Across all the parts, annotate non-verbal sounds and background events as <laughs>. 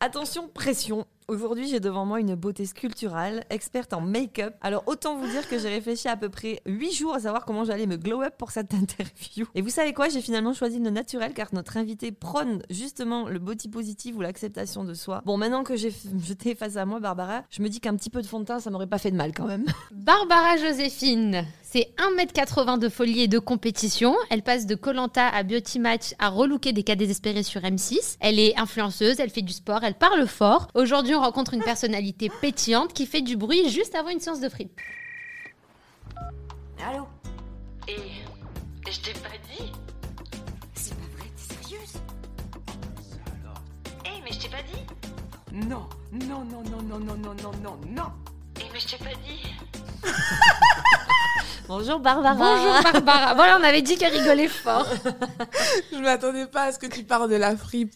Attention, pression. Aujourd'hui, j'ai devant moi une beauté sculpturale, experte en make-up. Alors, autant vous dire que j'ai réfléchi à peu près 8 jours à savoir comment j'allais me glow up pour cette <laughs> interview. Et vous savez quoi? J'ai finalement choisi le naturel car notre invité prône justement le body positive ou l'acceptation de soi. Bon, maintenant que j'ai jeté face à moi, Barbara, je me dis qu'un petit peu de fond de teint, ça m'aurait pas fait de mal quand même. Barbara Joséphine, c'est 1m80 de folie et de compétition. Elle passe de Colanta à Beauty Match à relooker des cas désespérés sur M6. Elle est influenceuse, elle fait du sport, elle parle fort. Aujourd'hui, on rencontre une personnalité pétillante qui fait du bruit juste avant une séance de frites. Allô Et je t'ai pas dit C'est pas vrai, t'es sérieuse? Eh, mais je t'ai pas dit Non, non, non, non, non, non, non, non, non, non Eh, mais je t'ai pas dit <laughs> Bonjour Barbara Bonjour Barbara. Voilà, on avait dit qu'elle rigolait fort. <laughs> Je m'attendais pas à ce que tu parles de la fripe.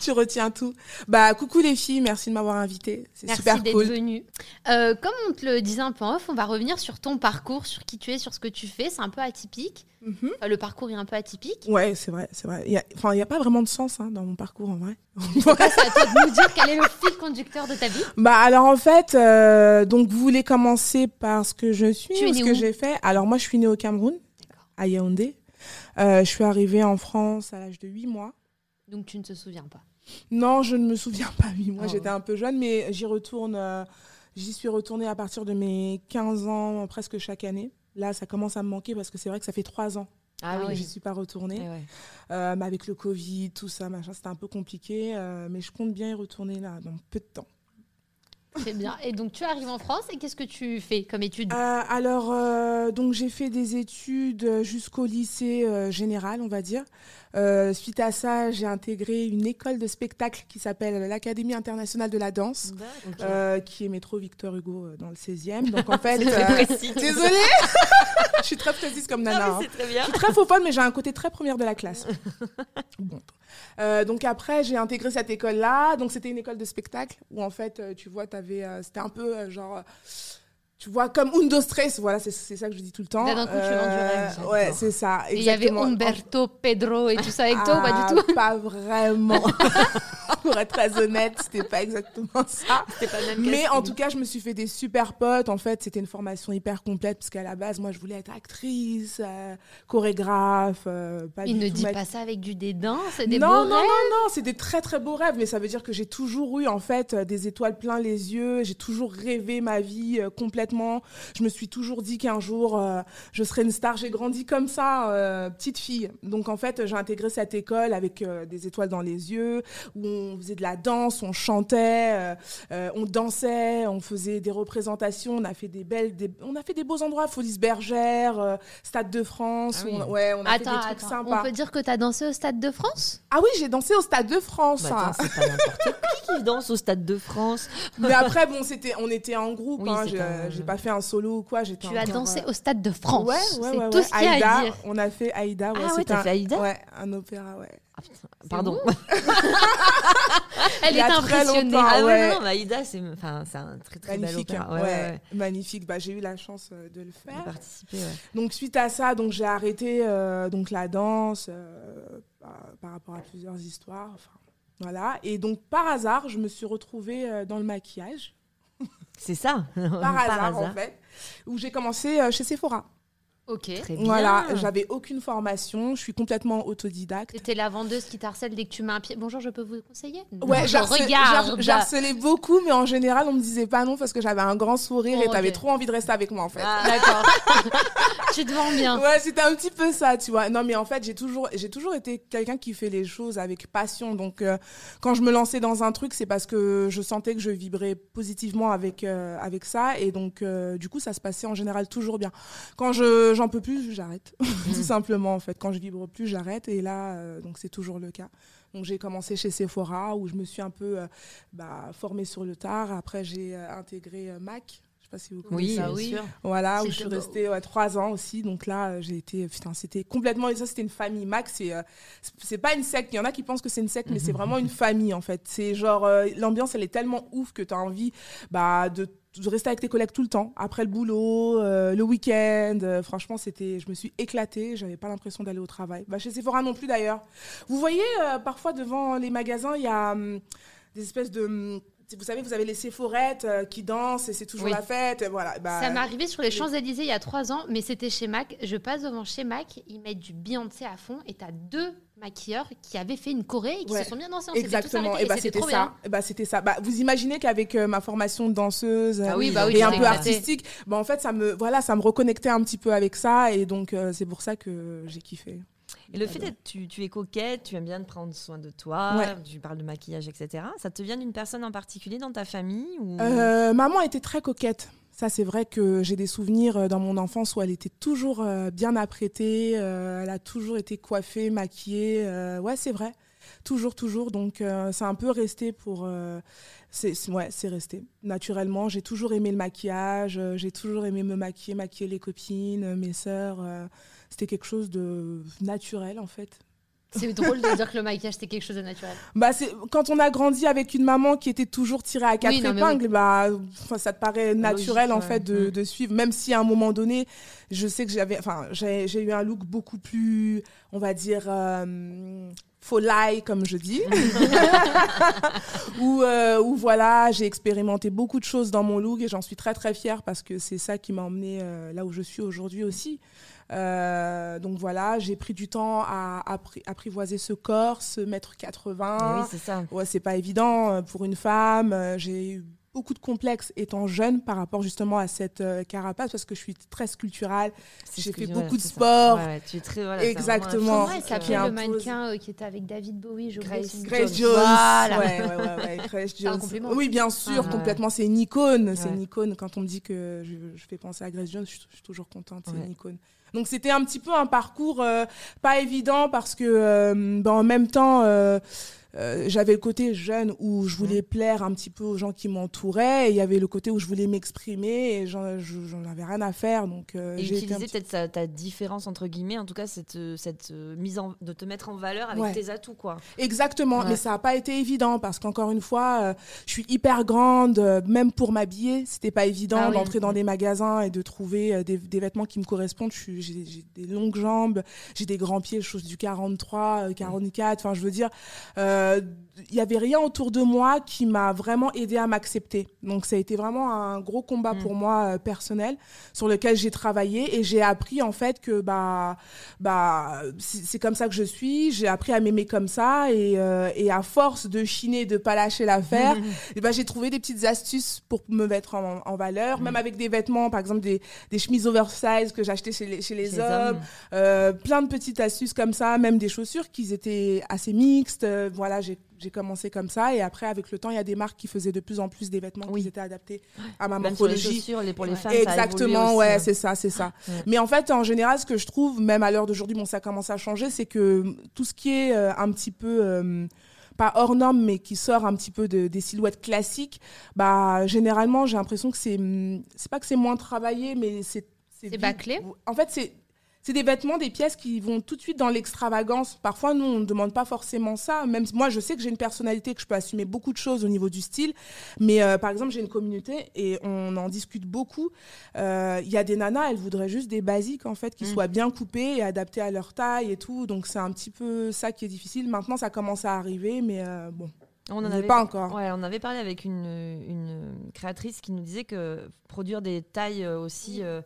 Tu retiens tout. Bah, coucou les filles, merci de m'avoir invitée. C'est Merci super d'être cool. venue. Euh, comme on te le disait un peu en off, on va revenir sur ton parcours, sur qui tu es, sur ce que tu fais. C'est un peu atypique. Mhm. Euh, le parcours est un peu atypique. Ouais, c'est vrai, c'est vrai. Il a- n'y a pas vraiment de sens hein, dans mon parcours en vrai. <laughs> C'est à toi de nous dire quel est le fil conducteur de ta vie. Bah alors en fait, euh, donc vous voulez commencer par ce que je suis Tu ou ce que j'ai fait? Alors moi je suis née au Cameroun, à Yaoundé. Euh, je suis arrivée en France à l'âge de 8 mois. Donc tu ne te souviens pas? Non, je ne me souviens pas 8 mois, Oh. j'étais un peu jeune, mais j'y retourne, euh, j'y suis retournée à partir de mes 15 ans, presque chaque année. Là, ça commence à me manquer parce que c'est vrai que ça fait 3 ans Ah que oui, je n'y suis pas retournée. Eh ouais. Euh, mais avec le Covid, tout ça, machin, c'était un peu compliqué. euh, mais je compte bien y retourner là, dans peu de temps. Très bien. Et donc tu arrives en France et qu'est-ce que tu fais comme étude Euh, alors, donc j'ai fait des études jusqu'au lycée général, on va dire. Euh, suite à ça, j'ai intégré une école de spectacle qui s'appelle l'Académie internationale de la danse, euh, qui est métro Victor Hugo euh, dans le 16e. Donc en <laughs> fait, euh, <laughs> désolée, <laughs> je suis très précise comme nana. Non, hein. très bien. Je suis très faux mais j'ai un côté très première de la classe. Bon. Donc après, j'ai intégré cette école-là. Donc c'était une école de spectacle où en fait, tu vois, t'avais, c'était un peu genre, tu vois, comme Undo Stress. Voilà, c'est ça que je dis tout le temps. D'un coup, tu du rêve. Ouais, c'est ça. Et il y avait. Umberto, Pedro et tout ça avec toi ou pas Ah, du tout? Pas vraiment. <laughs> Pour être très honnête, c'était pas exactement ça. C'était pas le même Mais en tout cas, je me suis fait des super potes. En fait, c'était une formation hyper complète parce qu'à la base, moi, je voulais être actrice, euh, chorégraphe. euh, pas Il du ne tout dit ma- pas ça avec du dédain, c'est des non, beaux non, rêves. non, non, c'est des très très beaux rêves, mais ça veut dire que j'ai toujours eu en fait euh, des étoiles plein les yeux. J'ai toujours rêvé ma vie euh, complètement. Je me suis toujours dit qu'un jour euh, je serais une star. J'ai grandi comme ça, euh, petite fille. Donc en fait, j'ai intégré cette école avec des étoiles dans les yeux, où on faisait de la danse, on chantait, euh, euh, on dansait, on faisait des représentations. On a fait des belles, des- on a fait des beaux endroits, Folies Bergère, euh, Stade de France. Ah oui. on, ouais, on a Attends, fait des trucs attends. sympas. On peut dire que tu as dansé au Stade de France? Ah oui, j'ai dansé au Stade de France. Bah, hein. c'est pas n'importe qui qui danse au Stade de France. Mais après, bon, c'était, on était en groupe. Oui, hein, j'ai, pas fait un solo ou quoi. J'étais Tu as dansé euh, au Stade de France. Ouais, ouais, ouais, tout ouais. ce qu'il y a Aïda, à dire. On a fait Aïda. Ouais, Ah ouais, c'était t'as un- fait Aïda? Ouais, un opéra, ouais. Ah, putain, Pardon. <laughs> Elle est impressionnée. Ah ouais, ouais. non, non, mais Aïda, c'est enfin, c'est un très très bel Magnifique, opéra. hein, Ouais, magnifique. Bah, j'ai eu la chance euh, de le De faire. participer. Donc suite à ça, donc j'ai arrêté euh, donc la danse euh, par, par rapport à plusieurs histoires. Enfin, voilà. Et donc par hasard, je me suis retrouvée euh, dans le maquillage. C'est ça. <laughs> Par, hasard, en fait, où j'ai commencé chez Sephora. Ok. Très bien. Voilà, j'avais aucune formation, je suis complètement autodidacte. C'était la vendeuse qui t'harcèle dès que tu mets un pied. Bonjour, je peux vous conseiller? Ouais, je j'harcelais regarde. j'harcelais beaucoup, mais en général, on me disait pas non parce que j'avais un grand sourire et Oh, t'avais trop envie de rester avec moi, en fait. Ah, D'accord. <laughs> tu te vends bien. Ouais, c'était un petit peu ça, tu vois. Non, mais en fait, j'ai toujours, j'ai toujours été quelqu'un qui fait les choses avec passion. Donc, euh, quand je me lançais dans un truc, c'est parce que je sentais que je vibrais positivement avec euh, avec ça, et donc, euh, du coup, ça se passait en général toujours bien. Quand je j'en peux plus, j'arrête, <laughs> tout simplement. En fait, quand je vibre plus, j'arrête, et là, euh, donc c'est toujours le cas. Donc j'ai commencé chez Sephora où je me suis un peu euh, bah, formée sur le tard. Après j'ai euh, intégré euh, Mac. Pas si vous connaissez. Oui, Ça, bien oui. Voilà, où je suis restée ouais, trois ans aussi. Donc là, euh, j'ai été, putain, c'était complètement, et ça, c'était une famille. Max, c'est, euh, c'est- pas une secte. Il y en a qui pensent que c'est une secte, mais c'est vraiment une famille, en fait. C'est genre, euh, l'ambiance, elle est tellement ouf que tu as envie, bah, de, de rester avec tes collègues tout le temps. Après le boulot, euh, le week-end. euh, franchement, c'était, je me suis éclatée. J'avais pas l'impression d'aller au travail. Bah, chez Sephora non plus, d'ailleurs. Vous voyez, euh, parfois, devant les magasins, il y a, hum, des espèces de. hum, Vous savez, vous avez les séphorettes euh, qui dansent et c'est toujours Oui. la fête. Voilà. Bah, Ça m'est arrivé sur les Champs-Élysées il y a trois ans, mais c'était chez Mac. Je passe devant chez Mac, ils mettent du Beyoncé à fond et t'as deux maquilleurs qui avaient fait une choré et qui Ouais. se sont bien dansés. On s'était tous Exactement. arrêtés Et bah c'était trop ça. bien. Et bah c'était ça. Bah vous imaginez qu'avec euh, ma formation de danseuse Ah oui, bah oui, et tu un t'es peu éclatée. artistique, bah en fait ça me voilà ça me reconnectait un petit peu avec ça et donc euh, c'est pour ça que j'ai kiffé. Et le fait d'être, tu, tu es coquette, tu aimes bien prendre soin de toi, Ouais. tu parles de maquillage, etc. Ça te vient d'une personne en particulier dans ta famille ou... Euh, maman était très coquette. Ça, c'est vrai que j'ai des souvenirs euh, dans mon enfance où elle était toujours euh, bien apprêtée, elle a toujours été coiffée, maquillée. ouais, c'est vrai. Toujours, toujours. Donc, c'est un peu resté pour. c'est, ouais, c'est resté. Naturellement, j'ai toujours aimé le maquillage, j'ai toujours aimé me maquiller, maquiller les copines, mes sœurs. Euh, c'était quelque chose de naturel, en fait. C'est drôle de dire que le maquillage c'était quelque chose de naturel. <laughs> Bah c'est quand on a grandi avec une maman qui était toujours tirée à quatre Oui, épingles, bah enfin, ça te paraît naturel en ouais. fait de, Mm. de suivre. Même si à un moment donné, je sais que j'avais, enfin j'ai j'ai eu un look beaucoup plus, on va dire. Euh, folie comme je dis <laughs> où, euh, voilà j'ai expérimenté beaucoup de choses dans mon look et j'en suis très très fière parce que c'est ça qui m'a emmené là où je suis aujourd'hui aussi euh, donc voilà, j'ai pris du temps à appri- apprivoiser ce corps, ce mètre 80. oui, c'est ça. Ouais, c'est pas évident euh, pour une femme. Euh, J'ai eu beaucoup de complexes étant jeune par rapport justement à cette euh, carapace parce que je suis très sculpturale. J'ai fait je- beaucoup de ça. sport. Ouais, ouais, tu es très, voilà, c'est Exactement. physique, s'appelait qui le mannequin euh, qui était avec David Bowie oublié Grace-. Grace Jones. Jones. Voilà. Ouais, ouais, ouais, ouais, <laughs> Grace C'est un Jones. Oui, bien sûr, Ah, complètement. C'est une icône. C'est Ouais. une icône. Quand on me dit que je, je fais penser à Grace Jones, je, suis- je suis toujours contente. C'est Ouais. une icône. Donc c'était un petit peu un parcours euh, pas évident parce que euh, ben, en même temps euh, j'avais le côté jeune où je voulais plaire un petit peu aux gens qui m'entouraient et il y avait le côté où je voulais m'exprimer et j'en je- j'en avais rien à faire donc euh, Et utiliser petit- peut-être sa- ta différence entre guillemets, en tout cas cette, euh, cette euh, mise en, de te mettre en valeur avec Ouais. tes atouts quoi. Exactement, Ouais. mais ça n'a pas été évident parce qu'encore une fois, euh, je suis hyper grande, même pour m'habiller, c'était pas évident Ah oui. d'entrer dans des magasins et de trouver des, des vêtements qui me correspondent. J'ai des longues jambes, j'ai des grands pieds, chose du 43, euh, 44. Enfin, je veux dire, euh, il y avait rien autour de moi qui m'a vraiment aidé à m'accepter. Donc, ça a été vraiment un gros combat Mm. pour moi euh, personnel sur lequel j'ai travaillé et j'ai appris en fait que bah bah c'est comme ça que je suis. J'ai appris à m'aimer comme ça et, euh, et à force de chiner, de pas lâcher l'affaire, <laughs> et ben j'ai trouvé des petites astuces pour me mettre en, en valeur, même avec des vêtements, par exemple des, des chemises oversize que j'achetais chez les, chez les Chez les hommes, euh, plein de petites astuces comme ça, même des chaussures qui étaient assez mixtes. euh, voilà, j'ai j'ai commencé comme ça et après avec le temps, il y a des marques qui faisaient de plus en plus des vêtements Oui. qui étaient adaptés à ma sur les morphologie. les, pour les femmes, ça a évolué Exactement, ouais, hein. c'est ça, c'est ça. Ouais. Mais en fait, en général, ce que je trouve, même à l'heure d'aujourd'hui, bon, ça commence à changer, c'est que tout ce qui est euh, un petit peu euh, pas hors norme, mais qui sort un petit peu de, des silhouettes classiques, bah généralement, j'ai l'impression que c'est, hum, c'est pas que c'est moins travaillé, mais c'est C'est bâclé En fait, c'est c'est des vêtements, des pièces qui vont tout de suite dans l'extravagance. Parfois, nous, on ne demande pas forcément ça. Même moi, je sais que j'ai une personnalité, que je peux assumer beaucoup de choses au niveau du style. Mais euh, par exemple, j'ai une communauté et on en discute beaucoup. Euh, Il y a des nanas, elles voudraient juste des basiques, en fait, qui Mm. soient bien coupées et adaptées à leur taille et tout. Donc, c'est un petit peu ça qui est difficile. Maintenant, ça commence à arriver, mais euh, bon, On en avait pas encore. Ouais, on avait parlé avec une, une créatrice qui nous disait que produire des tailles aussi euh,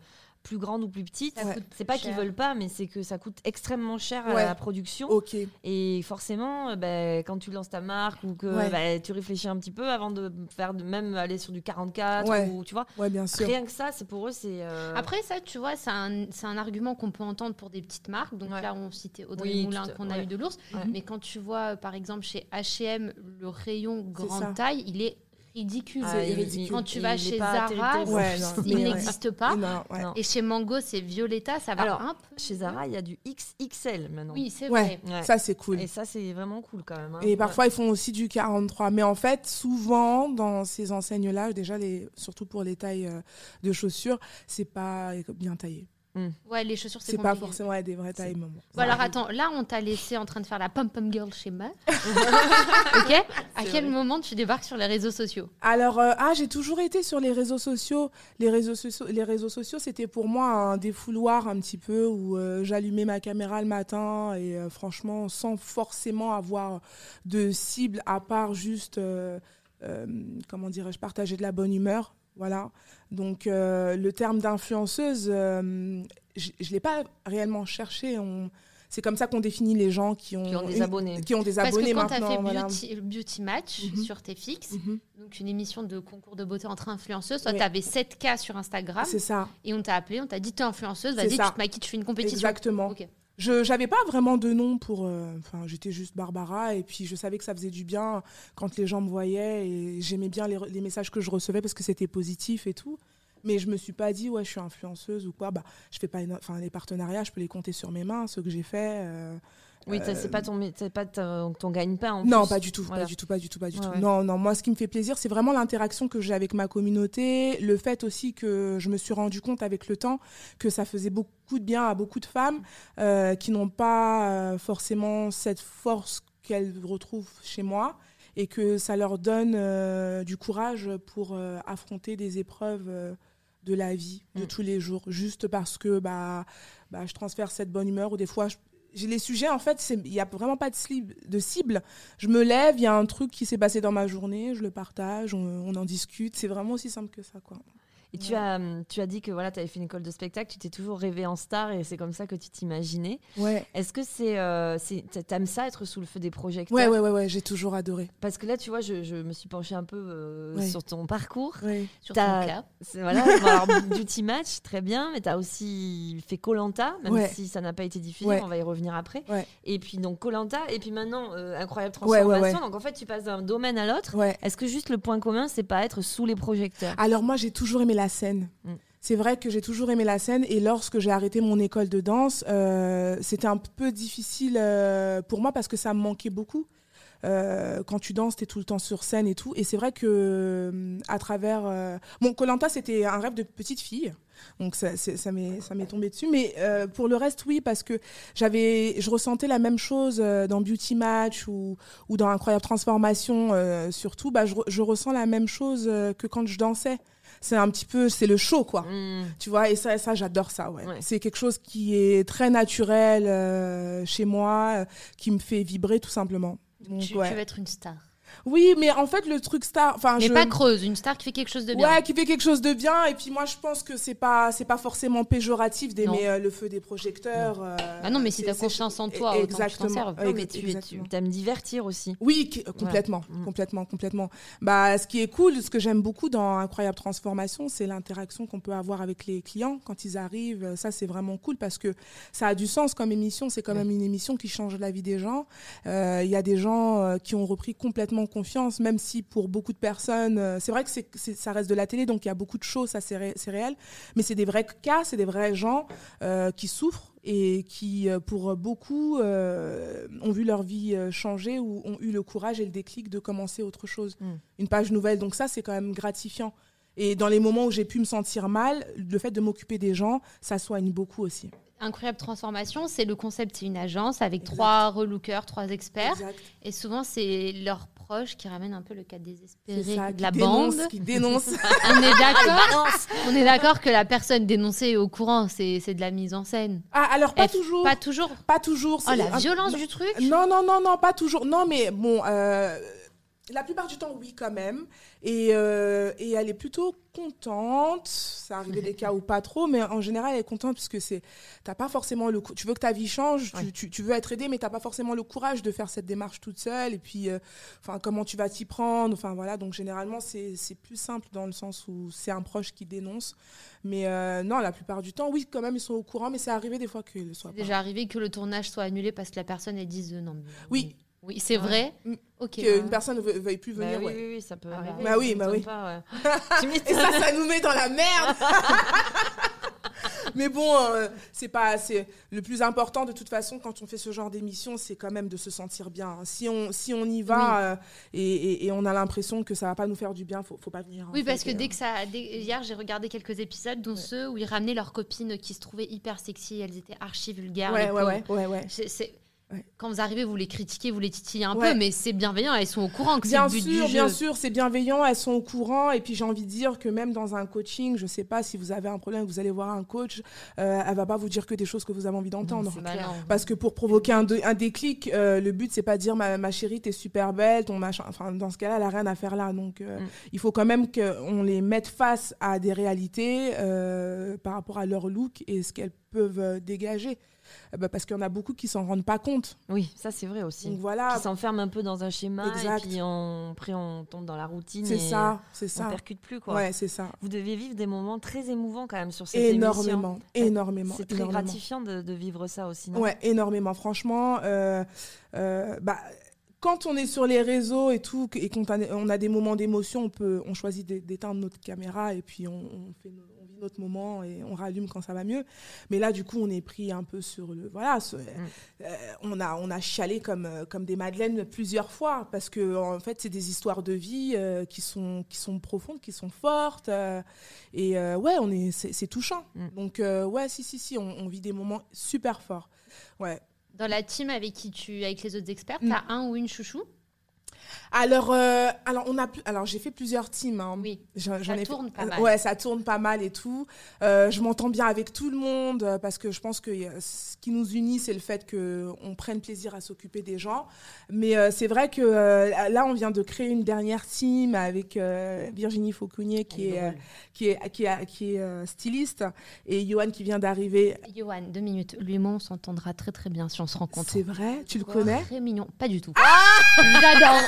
plus grandes ou plus petites, Ça Ouais. coûte c'est pas qu'ils veulent pas, mais c'est que ça coûte extrêmement cher à la production. Ok. Et forcément, euh, ben, quand tu lances ta marque ou que Ouais. ben, tu réfléchis un petit peu avant de faire de même aller sur du 44 Ouais. ou tu vois. Ouais, bien sûr. Rien que ça, c'est pour eux, c'est. euh, Après ça, tu vois, c'est un, c'est un argument qu'on peut entendre pour des petites marques. Donc Ouais. là, on citait Audrey Oui, Moulin qu'on a eu de l'ours. Ouais. Mais quand tu vois, par exemple, chez H&M, le rayon grande taille, il est ridicule. ah, ridicule. Quand tu vas chez Zara, terrible. Ouais, non, il ouais. n'existe pas. Non, ouais. Non. Et chez Mango, c'est Violetta, ça va Alors, un peu. Chez Zara, il y a du XXL maintenant. Oui, c'est Ouais. vrai. Ouais. Ça, c'est cool. Et ça, c'est vraiment cool quand même. hein. Et parfois, ils font aussi du 43. Mais en fait, souvent, dans ces enseignes-là, déjà, les, surtout pour les tailles euh, de chaussures, c'est pas bien taillé. Ouais, les chaussures, c'est C'est pas forcément des vraies tailles. maman. Bon, alors attends, là, on t'a laissé en train de faire la pom-pom girl chez Meuf. <laughs> ok À quel vrai. moment tu débarques sur les réseaux sociaux Alors, euh, ah, j'ai toujours été sur les réseaux sociaux. Les réseaux sociaux, les réseaux sociaux c'était pour moi un défouloir un petit peu où euh, j'allumais ma caméra le matin et euh, franchement, sans forcément avoir de cible à part juste, euh, euh, comment dirais-je, partager de la bonne humeur. Voilà. Donc, euh, le terme d'influenceuse, euh, je ne l'ai pas réellement cherché. On... C'est comme ça qu'on définit les gens qui ont, Qui ont des une- abonnés. Qui ont des Parce abonnés que quand tu as fait voilà. beauty, Beauty Match Mhm. sur tes fixes, Mhm. donc une émission de concours de beauté entre influenceuses, toi, Oui. tu avais 7K sur Instagram C'est ça. et on t'a appelé, on t'a dit, t'es influenceuse, C'est vas-y, tu te maquilles, tu fais une compétition. Exactement. Je j'avais pas vraiment de nom pour euh, enfin j'étais juste Barbara et puis je savais que ça faisait du bien quand les gens me voyaient et j'aimais bien les, messages que je recevais parce que c'était positif et tout. Mais je me suis pas dit ouais je suis influenceuse ou quoi. Bah je fais pas enfin les partenariats je peux les compter sur mes mains ceux que j'ai fait euh, Oui, Euh, c'est pas ton, pas ton, ton gagne-pain. en non plus. pas du tout Voilà. pas du tout pas du tout pas du Ouais, tout ouais. non non moi ce qui me fait plaisir c'est vraiment l'interaction que j'ai avec ma communauté le fait aussi que je me suis rendu compte avec le temps que ça faisait beaucoup de bien à beaucoup de femmes euh, qui n'ont pas euh, forcément cette force qu'elles retrouvent chez moi et que ça leur donne euh, du courage pour euh, affronter des épreuves euh, de la vie de Mm. tous les jours juste parce que bah, bah je transfère cette bonne humeur ou des fois je- les sujets en fait il n'y a vraiment pas de, de cible. Je me lève il y a un truc qui s'est passé dans ma journée je le partage on, on en discute. C'est vraiment aussi simple que ça quoi Et tu Ouais. as, hum, tu as dit que voilà, tu avais fait une école de spectacle, tu t'es toujours rêvé en star et c'est comme ça que tu t'imaginais. ouais Est-ce que c'est, euh, c'est, t'aimes ça être sous le feu des projecteurs? Ouais ouais ouais, ouais j'ai toujours adoré Parce que là, tu vois, je, je me suis penchée un peu euh, Ouais. sur ton parcours. ouais. Sur ton cas. Voilà, <laughs> Beauty Match, très bien, mais tu as aussi fait Colanta, même Ouais. si ça n'a pas été diffusé, Ouais. on va y revenir après. Ouais. Et puis donc Colanta, et puis maintenant euh, Incroyable Ouais, Transformation. ouais, ouais. Donc en fait, tu passes d'un domaine à l'autre. ouais Est-ce que juste le point commun, c'est pas être sous les projecteurs? Alors moi, j'ai toujours aimé la scène. Mm. C'est vrai que j'ai toujours aimé la scène et lorsque j'ai arrêté mon école de danse, euh, c'était un peu difficile euh, pour moi parce que ça me manquait beaucoup. Euh, quand tu danses, tu es tout le temps sur scène et tout. Et c'est vrai que à travers... Bon, Colanta, c'était un rêve de petite fille. Donc ça, ça m'est ça m'est tombé dessus. Mais euh, pour le reste, oui, parce que j'avais, je ressentais la même chose euh, dans Beauty Match ou, ou dans Incroyable Transformation, euh, surtout. Bah, je, je ressens la même chose que quand je dansais. C'est un petit peu, c'est le show, quoi. Hmm. Tu vois, et ça, ça j'adore ça, ouais. Ouais. C'est quelque chose qui est très naturel euh, chez moi, euh, qui me fait vibrer tout simplement. Donc, Tu, ouais. tu veux être une star. Oui, mais en fait, le truc star, enfin, Mais je... pas creuse, une star qui fait quelque chose de bien. Ouais, qui fait quelque chose de bien. Et puis moi, je pense que c'est pas, c'est pas forcément péjoratif d'aimer Non. euh, le feu des projecteurs. euh, Bah non, mais si c'est- t'as confiance en toi, autant que tu t'en exactement. serves. Non, mais tu, tu exactement. aimes divertir aussi. Oui, qui- euh, complètement, Mm. complètement, complètement. Bah, ce qui est cool, ce que j'aime beaucoup dans Incroyable Transformation, c'est l'interaction qu'on peut avoir avec les clients quand ils arrivent. Ça, c'est vraiment cool parce que ça a du sens comme émission. C'est quand Ouais. même une émission qui change la vie des gens. Euh, Il y a des gens qui ont repris complètement confiance, même si pour beaucoup de personnes, euh, c'est vrai que ça reste de la télé, donc il y a beaucoup de choses, ça c'est, ré- c'est réel. Mais c'est des vrais cas, c'est des vrais gens euh, qui souffrent et qui, euh, pour beaucoup, euh, ont vu leur vie changer ou ont eu le courage et le déclic de commencer autre chose, Mm. une page nouvelle. Donc ça, c'est quand même gratifiant. Et dans les moments où j'ai pu me sentir mal, le fait de m'occuper des gens, ça soigne beaucoup aussi. Incroyable transformation, c'est le concept, c'est une agence avec Exact. trois relookers, trois experts. Exact. Et souvent, c'est leurs proches qui ramènent un peu le cas désespéré ça, de la dénonce, bande. qui dénonce. <laughs> On est d'accord. On est d'accord que la personne dénoncée est au courant, c'est c'est de la mise en scène. ah, alors pas F- toujours. Pas toujours. Pas toujours. Oh la un- violence du truc. Non, non, non, non, pas toujours. Non, mais bon, euh, la plupart du temps, oui, quand même. Et, euh, et elle est plutôt contente. Ça arrive des cas <laughs> où pas trop, mais en général, elle est contente puisque c'est, t'as pas forcément le, tu veux que ta vie change, tu- Ouais. tu, tu veux être aidé, mais t'as pas forcément le courage de faire cette démarche toute seule. Et puis, euh, enfin, comment tu vas t'y prendre. Enfin, voilà. Donc, généralement, c'est, plus simple dans le sens où c'est un proche qui dénonce. Mais euh, non, la plupart du temps, oui, quand même, ils sont au courant, mais c'est arrivé des fois qu'ils le soient pas. déjà arrivé que le tournage soit annulé parce que la personne elle dise non. mais- Oui. Oui, c'est Ouais. vrai. Mm. Ok. Qu'une personne ne veu- veuille plus Bah venir. oui, ouais. oui, oui, ça peut Ah bah. arriver. Bah oui, bah oui. pas, ouais. <laughs> Et ça, ça nous met dans la merde. <laughs> Mais bon, euh, c'est pas c'est le plus important de toute façon quand on fait ce genre d'émission, c'est quand même de se sentir bien. Si on si on y va euh, et, et- et on a l'impression que ça va pas nous faire du bien, faut faut pas venir. en Oui, fait. parce que dès euh, que ça. dès- Hier, j'ai regardé quelques épisodes, dont ceux où ils ramenaient leurs copines qui se trouvaient hyper sexy. Elles étaient archi vulgaires. ouais ouais, ouais ouais ouais. Ouais. Quand vous arrivez, vous les critiquez, vous les titillez un Ouais. peu, mais c'est bienveillant. Elles sont au courant que c'est Bien but sûr, du bien jeu. sûr, c'est bienveillant, elles sont au courant. Et puis j'ai envie de dire que même dans un coaching, je sais pas si vous avez un problème, vous allez voir un coach, euh, elle va pas vous dire que des choses que vous avez envie d'entendre. c'est non. Parce que pour provoquer un, dé- un déclic, euh, le but c'est pas de dire ma, ma chérie t'es super belle, ton machin. Enfin dans ce cas-là, elle a rien à faire là. Donc euh, Mm. il faut quand même qu'on les mette face à des réalités euh, par rapport à leur look et ce qu'elles peuvent dégager. Euh, bah, parce qu'il y en a beaucoup qui s'en rendent pas compte. Oui, ça c'est vrai aussi. Donc voilà, Qui s'enferment un peu dans un schéma Exact. et puis on, après on tombe dans la routine. c'est ça, c'est On ça. percute plus quoi. Ouais, c'est ça. Vous devez vivre des moments très émouvants quand même sur cette émission. Énormément, énormément. C'est très énormément. gratifiant de, de vivre ça aussi. non? Ouais, énormément. Franchement, euh, euh, bah, quand on est sur les réseaux et tout, et qu'on a, on a des moments d'émotion, on, peut, on choisit d'é- d'éteindre notre caméra et puis on, on fait no- on vit notre moment et on rallume quand ça va mieux. Mais là, du coup, on est pris un peu sur le. Voilà, ce- euh, on, a, on a chialé comme, euh, comme des madeleines plusieurs fois parce que, en fait, c'est des histoires de vie euh, qui, sont, qui sont profondes, qui sont fortes. euh, et ouais, on est, c'est, c'est touchant. Mm. Donc, ouais, si, si, si, on, on vit des moments super forts. Ouais. Dans la team avec qui tu, avec les autres experts, Mm. t'as un ou une chouchou? Alors, euh, alors, on a, alors j'ai fait plusieurs teams. hein. Oui. J'en- Ça ai tourne fait- pas mal. Ouais, ça tourne pas mal et tout. Euh, je m'entends bien avec tout le monde euh, parce que je pense que euh, ce qui nous unit, c'est le fait que on prenne plaisir à s'occuper des gens. Mais euh, c'est vrai que euh, là, on vient de créer une dernière team avec euh, Virginie Fauconnier qui est, euh, qui est, qui est, qui est, euh, styliste et Johan qui vient d'arriver. Johan, deux minutes. Lui et moi, on s'entendra très très bien si on se rencontre. C'est vrai, tu le connais? Très mignon. Pas du tout. Ah J'adore.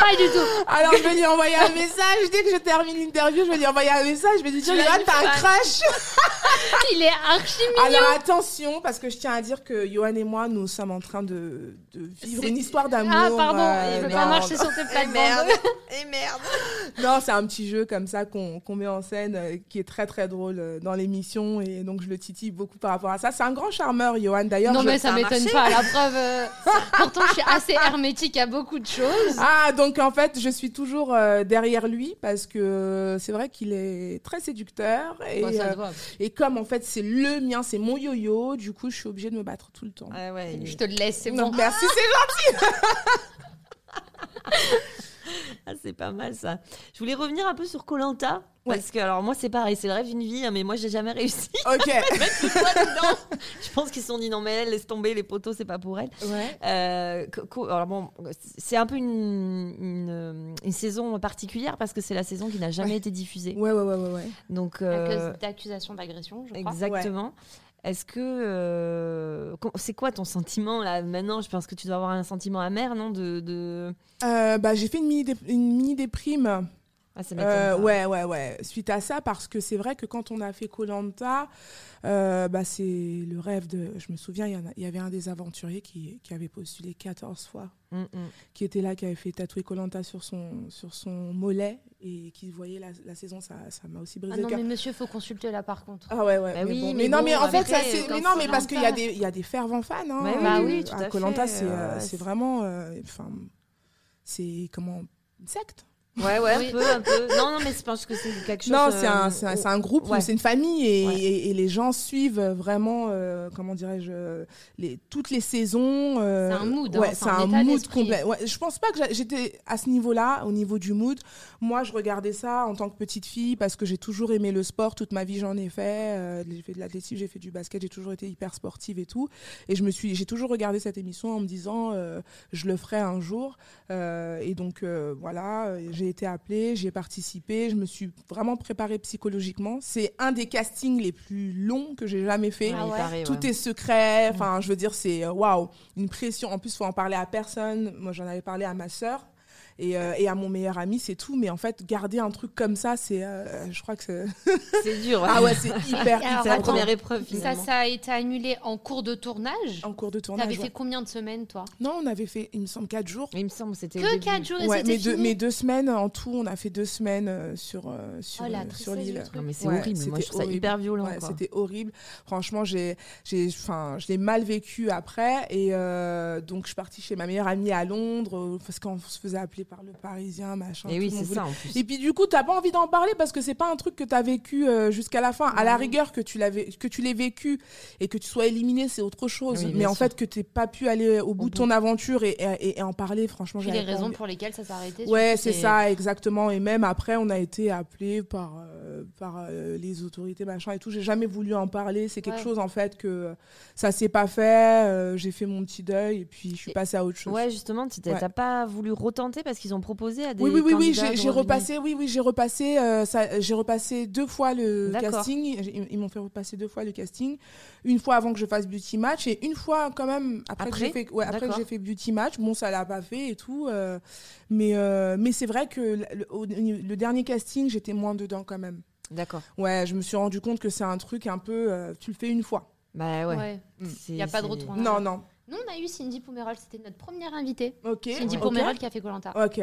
Pas du tout. Alors je vais lui envoyer un message dès que je termine l'interview. Je vais lui envoyer un message. Je vais lui dire Johan, t'as un crush. <laughs> Il est archi mignon. Alors attention, parce que je tiens à dire que Johan et moi, nous sommes en train de, de vivre une histoire d'amour. Ah, pardon, euh, il pas marcher sur tes plates-bandes. merde <laughs> Et merde Non, c'est un petit jeu comme ça qu'on qu'on met en scène, euh, qui est très très drôle euh, dans l'émission, et donc je le titille beaucoup par rapport à ça. C'est un grand charmeur, Johan. D'ailleurs, Non, je- mais ça ça m'étonne pas. La preuve. euh, <laughs> Pourtant, je suis assez hermétique à beaucoup de choses. Ah, donc en fait, je suis toujours euh, derrière lui parce que euh, c'est vrai qu'il est très séducteur et, Bon, ça euh, et comme en fait c'est le mien, c'est mon yo-yo, du coup je suis obligée de me battre tout le temps. Ouais. Je te le laisse, c'est Non, bon. merci, c'est <laughs> <laughs> Ah, c'est pas mal ça. Je voulais revenir un peu sur Colanta. Ouais. Parce que, alors, moi, c'est pareil, c'est le rêve d'une vie, hein, mais moi, j'ai jamais réussi. <laughs> ok. <laughs> Dedans. Je pense qu'ils se sont dit, non, mais elle, laisse tomber les poteaux, c'est pas pour elle. Ouais. Euh, alors bon, c'est un peu une, une, une saison particulière parce que c'est la saison qui n'a jamais Ouais. été diffusée. Ouais, ouais, ouais, ouais, ouais. Donc, À euh, cause d'accusations d'agression, je crois. exactement. Est-ce que euh, c'est quoi ton sentiment là maintenant? Je pense que tu dois avoir un sentiment amer, non De, de... Euh, bah, j'ai fait une mini, dé- une mini déprime. Ah, ça Euh, ouais, ouais, ouais. Suite à ça, parce que c'est vrai que quand on a fait Colanta, bah, c'est le rêve de. Je me souviens, il y, il y avait un des aventuriers qui, qui avait postulé 14 fois, Mm, mm. qui était là, qui avait fait tatouer Colanta sur son, sur son mollet et qui voyait la, la saison. Ça ça m'a aussi brisé Ah le non, cœur. mais monsieur, faut consulter là par contre. Ah ouais, ouais. Bah mais, oui, bon. mais non, bon, mais en fait, après, ça, c'est. quand Mais non, mais parce qu'il y a des, il y a des fervents fans. Hein, Bah oui, Bah oui, tout à à Colanta, c'est euh, euh, vraiment. euh, c'est comment une secte. Ouais, ouais, Oui. un peu, un peu. Non, non, mais je pense que c'est quelque chose. Non, euh, c'est un, c'est un, c'est un groupe, ouais. c'est une famille et, Ouais. et- et les gens suivent vraiment, euh, comment dirais-je, euh, les, toutes les saisons. euh, C'est un mood, hein, ouais, c'est c'est un mood complet. Ouais, je pense pas que j'étais à ce niveau-là, au niveau du mood. Moi, je regardais ça en tant que petite fille parce que j'ai toujours aimé le sport. Toute ma vie, j'en ai fait. Euh, j'ai fait de l'athlétisme, j'ai fait du basket, j'ai toujours été hyper sportive et tout. Et je me suis, j'ai toujours regardé cette émission en me disant, euh, je le ferai un jour. Euh, et donc euh, voilà, euh, j'ai été appelée, j'ai participé, je me suis vraiment préparée psychologiquement. C'est un des castings les plus longs que j'ai jamais fait. Ouais. paraît, Tout ouais. est secret, enfin je veux dire c'est euh, waouh, une pression. En plus faut en parler à personne. Moi j'en avais parlé à ma sœur et, euh, et à mon meilleur ami, c'est tout. Mais en fait, garder un truc comme ça, c'est, euh, je crois que c'est, <laughs> C'est dur. ah ouais, c'est hyper, Alors, C'est la hyper attends, première épreuve Ça, finalement. ça a été annulé en cours de tournage? en cours de T'avais tournage. fait ouais. combien de semaines, toi? Non, on avait fait, il me semble, quatre jours. Il me semble que c'était. Que début. 4 jours et Ouais, c'était mais deux, mais deux semaines en tout, on a fait deux semaines euh, sur, sur, Oh, euh, sur l'île. mais c'est Ouais, horrible. Moi, je c'était trouve ça hyper violent. Ouais, quoi. c'était horrible. Franchement, j'ai, j'ai, enfin, je l'ai mal vécu après. Et euh, donc, je suis partie chez ma meilleure amie à Londres parce qu'on se faisait appeler par le Parisien, machin. Et tout oui, le monde c'est voulait- ça en plus. Et puis du coup, t'as pas envie d'en parler parce que c'est pas un truc que t'as vécu euh, jusqu'à la fin. À la rigueur que tu l'avais, que tu l'aies vécu et que tu sois éliminé, c'est autre chose. Oui, Mais en sûr. fait, que t'aies pas pu aller au bout de ton aventure et, et, et en parler, franchement, Puis les raisons envie. pour lesquelles ça s'est arrêté. Ouais, c'est ça, exactement. Et même après, on a été appelé par, euh, par euh, les autorités, machin et tout. J'ai jamais voulu en parler. C'est quelque Ouais. chose, en fait, que ça s'est pas fait. euh, j'ai fait mon petit deuil et puis je suis passée à autre chose. Ouais, justement, tu t'as Ouais. pas voulu retenter parce qu'ils ont proposé à des. Oui, oui, oui, oui, j'ai repassé, oui, oui, j'ai repassé, euh, ça- j'ai repassé deux fois le casting. Ils, ils m'ont fait repasser deux fois le casting, une fois avant que je fasse Beauty Match et une fois quand même après, que j'ai fait, ouais, après que D'accord. j'ai fait Beauty Match. Bon, ça l'a pas fait et tout, euh, mais euh, mais c'est vrai que le, le- au- le dernier casting, j'étais moins dedans quand même. D'accord. Ouais, je me suis rendu compte que c'est un truc un peu, euh, tu le fais une fois. Bah ouais. Ouais. Il y a pas de retour. Non, non. Nous, on a eu Cindy Pomerol, c'était notre première invitée. Ok. Cindy ok. Pomerol qui a fait Colanta. Ok.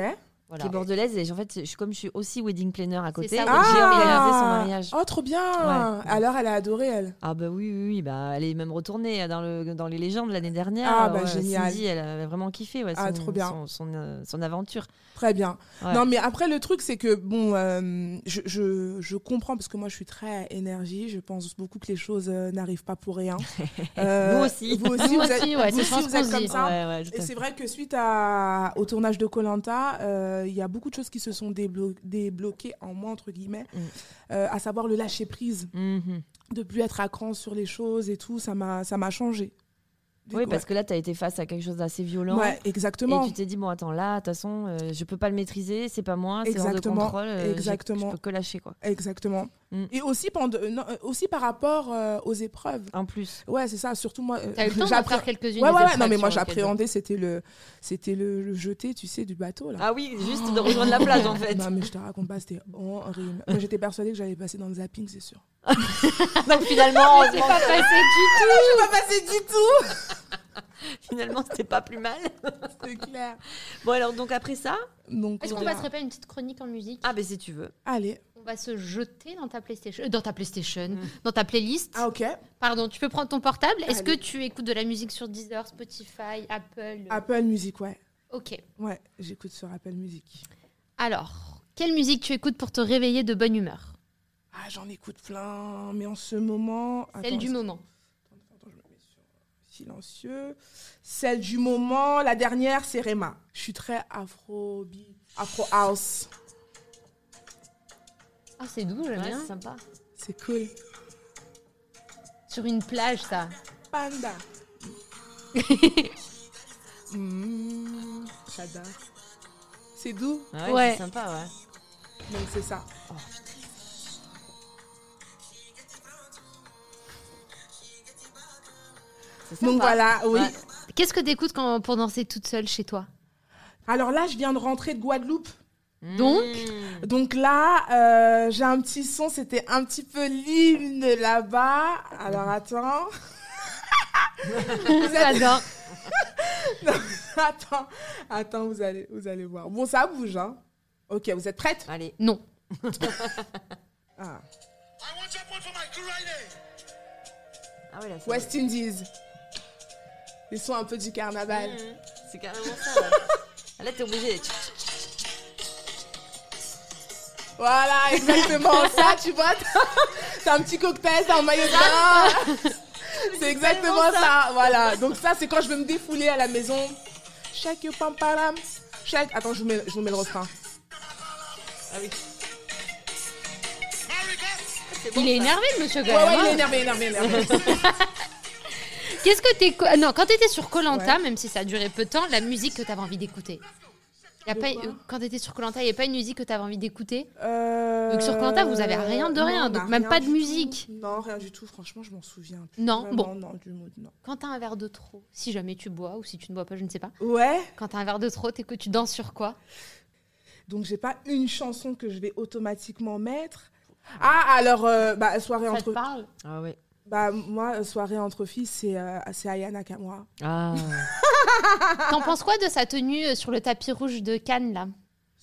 Voilà. Qui est bordelaise et en fait, je- comme je suis aussi wedding planner à côté, oui. j'ai Ah organisé son mariage. Oh, trop bien. Ouais. Alors, elle a adoré elle. Ah bah oui, oui, oui, bah elle est même retournée dans, le, dans les légendes l'année dernière. Ah, bah, Ouais, génial. Cindy, elle avait vraiment kiffé ouais, son, Ah, trop bien. son, son, euh, son aventure. Très bien. Ouais. Non, mais après, le truc, c'est que, bon, euh, je, je, je comprends, parce que moi, je suis très énergie. Je pense beaucoup que les choses euh, n'arrivent pas pour rien. <laughs> Euh, Nous aussi. Vous aussi, Nous vous êtes, aussi, ouais, vous c'est aussi, vous êtes comme ça. Ouais, ouais, tout Et c'est vrai que suite à, au tournage de Colanta, il y a beaucoup de choses qui se sont déblo- débloquées en moi, entre guillemets, Mm. Euh, à savoir le lâcher prise, Mhm. de plus être à cran sur les choses et tout, ça m'a changé. Du Oui, coup, parce que là, tu as été face à quelque chose d'assez violent. ouais. Exactement. Et tu t'es dit, bon, attends, là, de toute façon, euh, je peux pas le maîtriser, c'est pas moi, c'est hors de contrôle. euh, exactement. Je peux que lâcher, quoi. Exactement. Mm. Et aussi, pendant, non, euh, aussi par rapport euh, aux épreuves. En plus. Ouais, c'est ça, surtout moi. euh, T'as eu le temps d'en j'appré- faire quelques-unes. Ouais, ouais, non, mais moi j'appréhendais, c'était le, c'était le, le jeté, tu sais, du bateau, là. Ah oui, juste de rejoindre la plage, en fait. Non, mais je te raconte pas, c'était horrible. Moi, j'étais persuadée que j'allais passer dans le zapping, c'est sûr. <laughs> Donc finalement, C'est pas passé du tout. Je suis pas passée du tout finalement, c'était pas plus mal. <laughs> C'est clair. Bon, alors, donc après ça, Est-ce qu'on passerait pas une petite chronique en musique? Ah, ben si tu veux. Allez. On va se jeter dans ta PlayStation, euh, dans ta PlayStation, Mm. dans ta playlist. Ah, ok. Pardon, tu peux prendre ton portable. Est-ce que tu écoutes de la musique sur Deezer, Spotify, Apple? Apple Music, ouais. Ok. Ouais, j'écoute sur Apple Music. Alors, quelle musique tu écoutes pour te réveiller de bonne humeur? Ah, j'en écoute plein, mais en ce moment. Celle Attends, du moment. Attends, je me mets sur silencieux. Celle du moment, la dernière, c'est Rema. Je suis très afro afro house. Ah, c'est doux, j'aime Ouais, bien. c'est sympa. C'est cool. Sur une plage, ça. Panda. <laughs> Mmh, J'adore. C'est doux, Ah ouais, Ouais. c'est sympa, ouais. donc c'est ça. C'est Donc sympa. voilà, oui. Ouais. Qu'est-ce que t'écoutes quand pour danser toute seule chez toi? Alors là, je viens de rentrer de Guadeloupe. Donc Mmh. Donc là, euh, j'ai un petit son, c'était un petit peu l'hymne là-bas. Alors attends. <laughs> J'adore. <laughs> attends, attends, vous allez, vous allez voir. Bon, ça bouge, hein. Ok, vous êtes prêtes Allez. Non. <laughs> ah. Ah ouais, là, c'est West Indies. Les sons un peu du carnaval. Mmh. C'est carrément ça. Ah, Là, t'es obligé. Voilà, exactement <laughs> ça, tu vois. t'as- T'as un petit cocktail, t'as un maillot de bain. C'est exactement ça. Voilà. Donc ça, c'est quand je veux me défouler à la maison. Shake your pam param. Shake. Attends, je vous mets, je vous mets le refrain. Ah oui. Il est énervé, le monsieur, quand Ouais, ouais, il hein. est énervé, énervé, énervé. <laughs> Qu'est-ce que t'es. Non, quand t'étais sur Colanta, Ouais. même si ça a duré peu de temps, la musique que t'avais envie d'écouter? Y a pas, quand t'étais sur Colanta, il n'y a pas une musique que t'avais envie d'écouter Euh... Donc sur Koh-Lanta, vous avez rien de rien, on donc a même rien pas de du musique. tout. Non, rien du tout. Franchement, je m'en souviens. plus. Non, Vraiment, bon. Non, du mood, non. Quand t'as un verre de trop, si jamais tu bois ou si tu ne bois pas, je ne sais pas. Ouais. Quand t'as un verre de trop, t'es que tu danses sur quoi? Donc j'ai pas une chanson que je vais automatiquement mettre. Ah alors euh, bah, soirée Ça te entre parle? Ah ouais. Bah moi euh, soirée entre filles c'est euh, c'est Ayana Nakamura. Ah. <laughs> T'en penses quoi de sa tenue euh, sur le tapis rouge de Cannes là?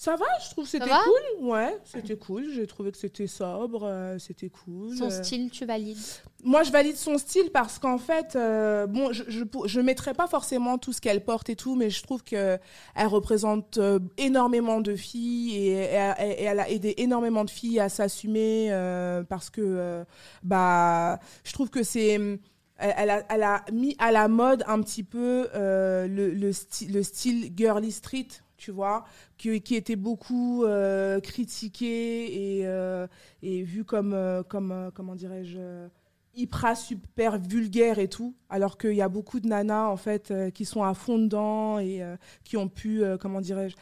Ça va, je trouve que c'était cool. Ouais, c'était cool. J'ai trouvé que c'était sobre, euh, c'était cool. Son Euh, style, tu valides? Moi, je valide son style parce qu'en fait, euh, bon, je, je, je mettrai pas forcément tout ce qu'elle porte et tout, mais je trouve que elle représente euh, énormément de filles et, et- et elle a aidé énormément de filles à s'assumer parce que, bah, je trouve que c'est elle elle a, elle a mis à la mode un petit peu le, le, sti- le style girly street, tu vois, qui, était beaucoup euh, critiqué et, euh, vu comme, euh, euh, comment dirais-je, euh, hyper super vulgaire et tout, alors qu'il y a beaucoup de nanas en fait qui sont à fond dedans et qui ont pu, comment dirais-je,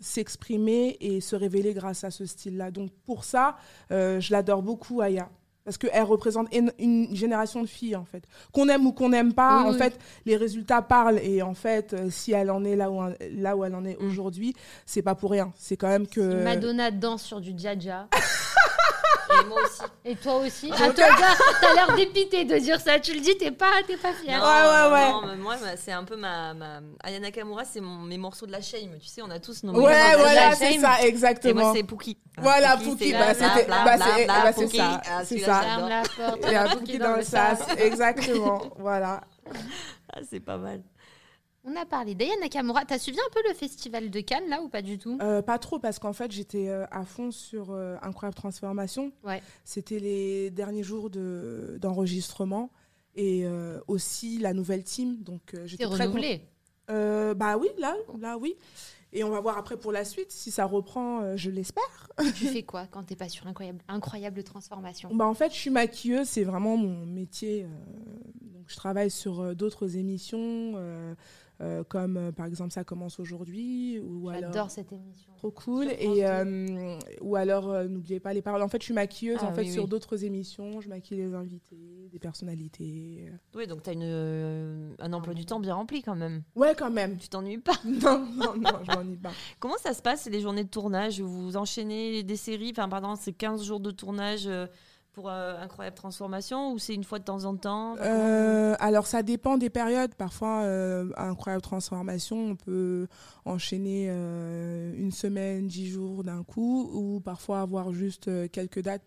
s'exprimer et se révéler grâce à ce style-là. Donc pour ça, je l'adore beaucoup, Aya. Parce qu'elle représente une, génération de filles, en fait. Qu'on aime ou qu'on n'aime pas, Oui, en oui. fait, les résultats parlent. Et en fait, euh, si elle en est là où, là où elle en est Mm. aujourd'hui, c'est pas pour rien. C'est quand même que. Madonna danse sur du Jaja. <laughs> Et moi aussi. Et toi aussi Ah, toi, t'as l'air dépité de dire ça. Tu le dis, t'es pas, t'es pas fière. Ouais, ouais, ouais. Non, mais moi, c'est un peu ma, ma... Aya Nakamura, c'est mon... mes morceaux de la shame. Tu sais, on a tous nos Ouais, morceaux de la voilà, shame. c'est ça, Et exactement. moi, c'est Pookie. Voilà, Pookie, Pookie, c'est bah, c'était- bah, bah, ça, Ah, c'est ça. Et un Pookie Pookie dans le sas, exactement. Voilà. Ah, c'est pas mal. On a parlé d'Aya Nakamura. T'as suivi un peu le festival de Cannes là ou pas du tout? Euh, pas trop, parce qu'en fait, j'étais euh, à fond sur euh, Incroyable Transformation. Ouais. C'était les derniers jours de- d'enregistrement et aussi la nouvelle team. Donc, j'étais T'es très bah oui, là, là, oui. Et on va voir après pour la suite si ça reprend, je l'espère. tu <laughs> fais quoi quand t'es pas sur incroyable, incroyable transformation? Bah en fait, je suis maquilleuse, c'est vraiment mon métier. donc je travaille sur d'autres émissions, euh, comme euh, par exemple Ça commence aujourd'hui, ou alors J'adore cette émission. trop cool, et euh, ou alors euh, n'oubliez pas les paroles. En fait, je suis maquilleuse Ah en fait oui, sur oui. d'autres émissions, je maquille les invités, des personnalités. Oui, donc t'as une, euh, un emploi du temps bien rempli quand même. Ouais, quand même. Tu t'ennuies pas? <laughs> Non, non, non, je m'ennuie pas. Comment ça se passe les journées de tournage? Vous enchaînez des séries? Enfin, pardon, c'est 15 jours de tournage euh, pour euh, Incroyable Transformation ou c'est une fois de temps en temps? Euh, alors ça dépend des périodes. Parfois, euh, incroyable transformation, on peut enchaîner euh, une semaine, dix jours d'un coup, ou parfois avoir juste euh, quelques dates.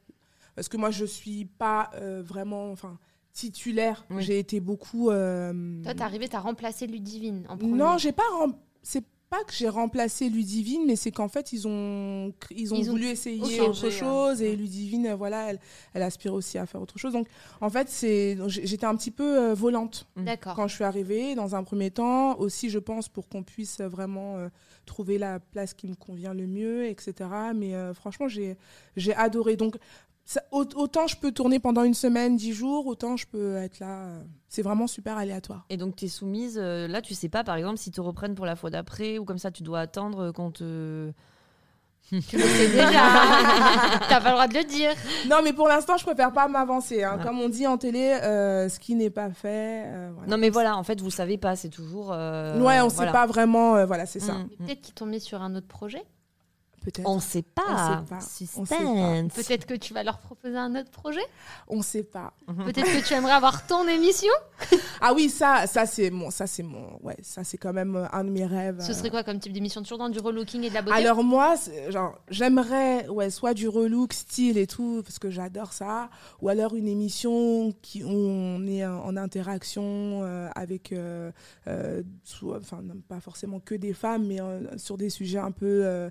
Parce que moi, je suis pas euh, vraiment, enfin, titulaire. Oui. J'ai été beaucoup. euh, Toi, t'es arrivé, t'as remplacé Ludivine en premier. non, j'ai pas. rem- C'est pas que j'ai remplacé Ludivine, mais c'est qu'en fait ils ont ils ont Ils ont voulu essayer autre hein. chose et Mm. Ludivine, euh, voilà, elle, elle aspire aussi à faire autre chose. Donc en fait j'étais un petit peu euh, volante D'accord. quand je suis arrivée dans un premier temps. Aussi, je pense pour qu'on puisse vraiment euh, trouver la place qui me convient le mieux, etc. Mais euh, franchement, j'ai adoré. Donc ça- autant je peux tourner pendant une semaine, dix jours, autant je peux être là. euh, C'est vraiment super aléatoire. Et donc t'es soumise, euh, là tu sais pas par exemple si te reprennent pour la fois d'après ou comme ça tu dois attendre qu'on te... <laughs> Tu le sais déjà. <laughs> T'as pas le droit de le dire. Non, mais pour l'instant, je préfère pas m'avancer. hein. Ah. Comme on dit en télé, euh, ce qui n'est pas fait. euh, voilà. Non mais voilà, en fait vous savez pas, c'est toujours... euh, ouais, on voilà. sait pas vraiment. euh, voilà, c'est ça. Mm. Peut-être qu'ils t'ont mis sur un autre projet. Peut-être. On sait pas. On sait pas. Suspense. Peut-être que tu vas leur proposer un autre projet? On sait pas. Peut-être que tu aimerais avoir ton émission? Ah oui, ça, ça c'est mon, ça c'est mon, ouais, ça c'est quand même euh, un de mes rêves. Ce euh. serait quoi comme type d'émission? Toujours dans du relooking et de la beauté? Alors moi, genre, j'aimerais, ouais, soit du relook, style et tout, parce que j'adore ça, ou alors une émission qui où on est en, interaction euh, avec, euh, euh, sous- enfin, pas forcément que des femmes, mais euh, sur des sujets un peu euh,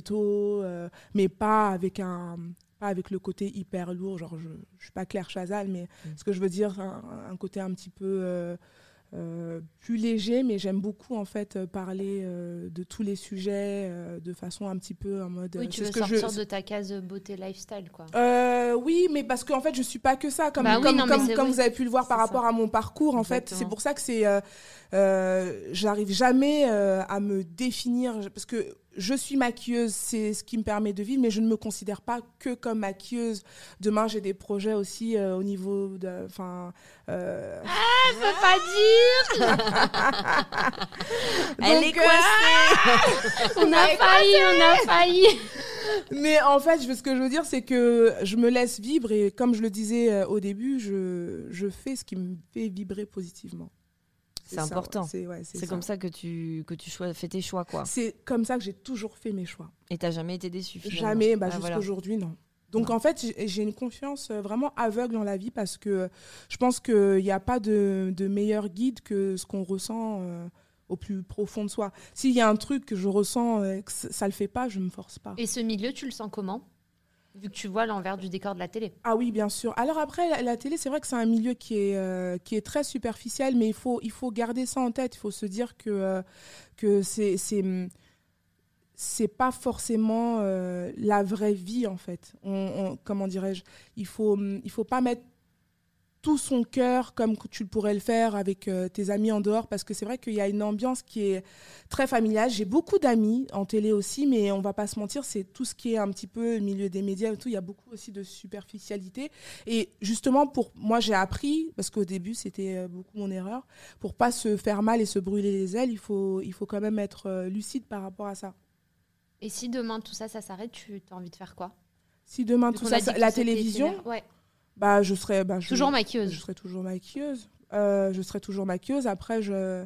sociétaux, euh, mais pas avec un pas avec le côté hyper lourd, genre je, je suis pas Claire Chazal, mais Mm. ce que je veux dire, un, un côté un petit peu euh, euh, plus léger, mais j'aime beaucoup en fait parler euh, de tous les sujets euh, de façon un petit peu en mode. Oui, tu veux ce que je- sortir de ta case beauté lifestyle, quoi. Euh, oui, mais parce qu'en fait, je suis pas que ça. Comme, Bah oui, comme, non, vous avez pu le voir par rapport à mon parcours, en fait, c'est pour ça que c'est. euh, euh, J'arrive jamais euh, à me définir je- parce que je suis maquilleuse, c'est ce qui me permet de vivre, mais je ne me considère pas que comme maquilleuse. Demain, j'ai des projets aussi euh, au niveau de. Enfin. euh, peux pas dire <laughs> <laughs> Elle est donc, euh, coincée On a failli, on a failli Mais en fait, ce que je veux dire, c'est que je me laisse vibrer et comme je le disais euh, au début, je, je fais ce qui me fait vibrer positivement. C'est important. C'est ouais, comme ça que tu, que tu fais tes choix, quoi. C'est comme ça que j'ai toujours fait mes choix. Et t'as jamais été déçu finalement. Jamais, bah, Ah, jusqu'à voilà. aujourd'hui, non. Donc en fait, j'ai- une confiance euh, vraiment aveugle dans la vie parce que je pense qu'il n'y a pas de, de meilleur guide que ce qu'on ressent euh, au plus profond de soi. S'il y a un truc que je ressens et que ça ne le fait pas, je ne me force pas. Et ce milieu, tu le sens comment? Vu que tu vois l'envers du décor de la télé. Ah oui, bien sûr. Alors après, la, télé, c'est vrai que c'est un milieu qui est, euh, qui est très superficiel, mais il faut, il faut garder ça en tête. Il faut se dire que, euh, que c'est, c'est, pas forcément euh, la vraie vie, en fait. Comment dirais-je? Il faut, il faut pas mettre tout son cœur comme tu le pourrais le faire avec euh, tes amis en dehors, parce que c'est vrai qu'il y a une ambiance qui est très familiale. J'ai beaucoup d'amis en télé aussi, mais on va pas se mentir, c'est tout ce qui est un petit peu le milieu des médias et tout. Il y a beaucoup aussi de superficialité. Et justement, pour moi, j'ai appris, parce qu'au début, c'était euh, beaucoup mon erreur, pour pas se faire mal et se brûler les ailes, il faut, il faut quand même être euh, lucide par rapport à ça. Et si demain tout ça, ça s'arrête, tu as envie de faire quoi? Si demain tout ça, la télévision. Ouais. Bah je serais, bah, je- Toujours Je maquilleuse. serai toujours maquilleuse. Euh, je serai toujours maquilleuse. Après, je,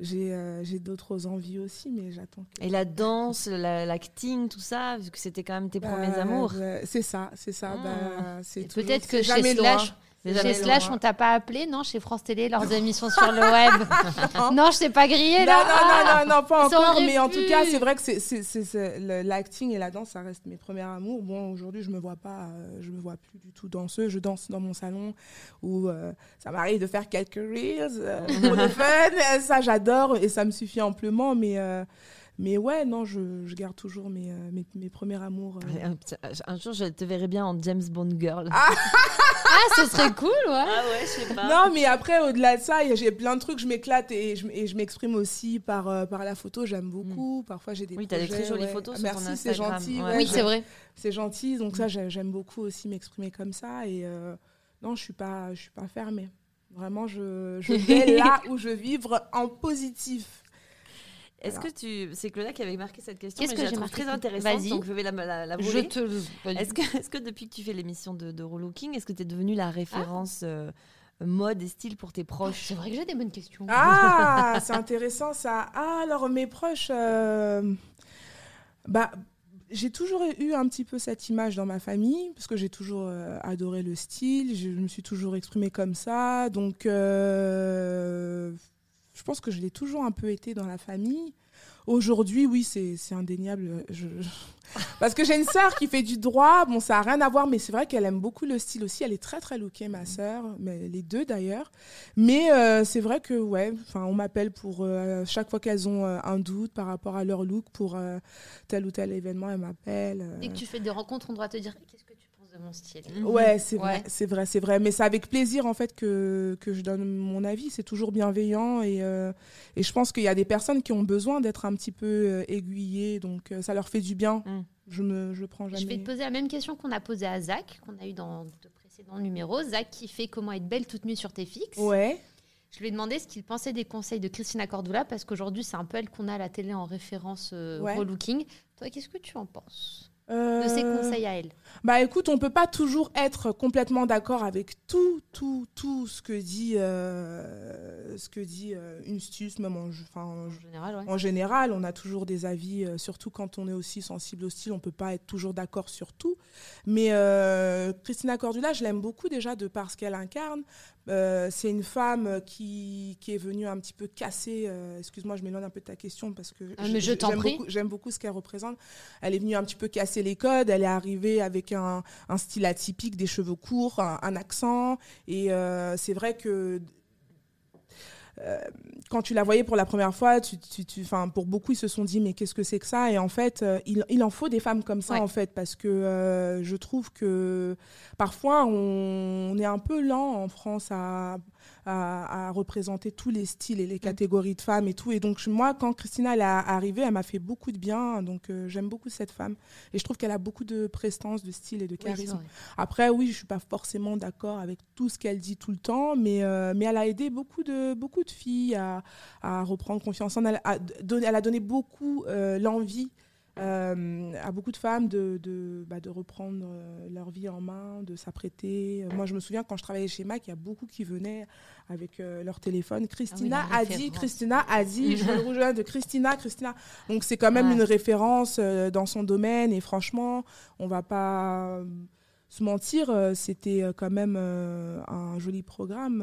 j'ai, euh, j'ai d'autres envies aussi, mais j'attends. que- Et la danse, la- l'acting, tout ça, vu que c'était quand même tes premiers Bah, amours. bah, c'est ça, c'est ça. Ah. bah, peut-être que chez loin. Slash, C'est chez Slash, on t'a pas appelé, non Chez France Télé, leurs émissions sur le web. <laughs> non, je t'ai pas grillé Non, là. non, non, non, non, pas encore, mais en tout cas, c'est vrai que c'est, l'acting et la danse, ça reste mes premiers amours. Bon, aujourd'hui, je me vois pas, euh, je me vois plus du tout danseuse. Je danse dans mon salon où euh, ça m'arrive de faire quelques reels euh, pour <laughs> le fun. Ça, j'adore et ça me suffit amplement, mais. Euh, mais ouais, non, je, je garde toujours mes, euh, mes, mes premiers amours. euh. Un, petit- un jour, je te verrai bien en James Bond girl. Ah, <laughs> ce serait cool, ouais. ouais, je sais Non, mais après, au-delà de ça, y a- j'ai plein de trucs, je m'éclate et je, et je m'exprime aussi par, euh, par la photo, j'aime beaucoup. Parfois, j'ai des. Oui, t'as des très jolies ouais. photos sur Merci, c'est gentil. Ouais. oui, c'est vrai. C'est gentil, donc Mm. ça, j'ai- j'aime beaucoup aussi m'exprimer comme ça. Et euh, non, je suis pas, je suis pas fermée. Vraiment, je, je vais <laughs> là où je vivre en positif. Est-ce que tu. C'est Claudia qui avait marqué cette question, Qu'est-ce mais que je la j'ai trouve marqué très intéressante, Vas-y. donc je vais la, la, la Je voler. te le. Est-ce que, est que depuis que tu fais l'émission de, de Relooking, est-ce que tu es devenue la référence euh, mode et style pour tes proches? C'est vrai que j'ai des bonnes questions. Ah, <laughs> c'est intéressant ça. Ah, alors mes proches, euh, bah, j'ai toujours eu un petit peu cette image dans ma famille parce que j'ai toujours euh, adoré le style. Je, je me suis toujours exprimée comme ça, donc euh, je pense que je l'ai toujours un peu été dans la famille. Aujourd'hui, oui, c'est indéniable. Je- <laughs> Parce que j'ai une sœur qui fait du droit. Bon, ça n'a rien à voir, mais c'est vrai qu'elle aime beaucoup le style aussi. Elle est très, très lookée, ma sœur. Mais les deux, d'ailleurs. Mais euh, c'est vrai que, ouais, on m'appelle pour euh, chaque fois qu'elles ont euh, un doute par rapport à leur look pour tel ou tel événement, elles m'appellent. Dès que tu fais des rencontres, on doit te dire qu'est-ce que de mon style. Ouais, c'est Ouais. vrai, c'est vrai, c'est vrai. Mais c'est avec plaisir en fait que, que je donne mon avis. C'est toujours bienveillant et, euh, et je pense qu'il y a des personnes qui ont besoin d'être un petit peu euh, aiguillées, donc euh, ça leur fait du bien. Mm. Je me, je prends jamais. Je vais te poser la même question qu'on a posée à Zach, qu'on a eu dans de précédents numéros. Zach qui fait comment être belle toute nue sur tes fixes. Ouais. Je lui ai demandé ce qu'il pensait des conseils de Christina Cordula parce qu'aujourd'hui c'est un peu elle qu'on a à la télé en référence euh, Ouais. relooking. Toi, qu'est-ce que tu en penses? De ses conseils à elle Bah écoute, on peut pas toujours être complètement d'accord avec tout, tout, tout ce que dit, euh, ce que dit euh, une stuce, même en, enfin, en- en général ouais. En général, on a toujours des avis, euh, surtout quand on est aussi sensible au style, on peut pas être toujours d'accord sur tout. Mais euh, Christina Cordula, je l'aime beaucoup déjà de par ce qu'elle incarne. Euh, c'est une femme qui, qui est venue un petit peu casser. euh, Excuse-moi, je m'éloigne un peu de ta question parce que Ah, mais je t'en j'aime prie. beaucoup- J'aime beaucoup ce qu'elle représente. Elle est venue un petit peu casser les codes. Elle est arrivée avec un, un style atypique, des cheveux courts, un, un accent. Et euh, c'est vrai que euh, quand tu la voyais pour la première fois, tu, tu, tu- 'fin, pour beaucoup, ils se sont dit, mais qu'est-ce que c'est que ça? Et en fait, euh, il, il en faut des femmes comme ça, Ouais. en fait, parce que euh, je trouve que parfois, on, on est un peu lent en France à, à, à représenter tous les styles et les catégories de femmes et tout. Et donc, moi, quand Christina elle est arrivée, elle m'a fait beaucoup de bien. Donc, euh, j'aime beaucoup cette femme. Et je trouve qu'elle a beaucoup de prestance, de style et de charisme. Après, oui, je suis pas forcément d'accord avec tout ce qu'elle dit tout le temps, mais, euh, mais elle a aidé beaucoup de, beaucoup de filles à, à reprendre confiance en elle. elle a donné beaucoup euh, l'envie euh, à beaucoup de femmes de, de, bah, de reprendre euh, leur vie en main, de s'apprêter. Moi, je me souviens quand je travaillais chez Mac, il y a beaucoup qui venaient avec euh, leur téléphone. Christina la a dit. Christina a dit, je veux le rouge de Christina, Christina. Donc, c'est quand même Ouais. une référence euh, dans son domaine. Et franchement, on va pas se mentir, c'était quand même un joli programme,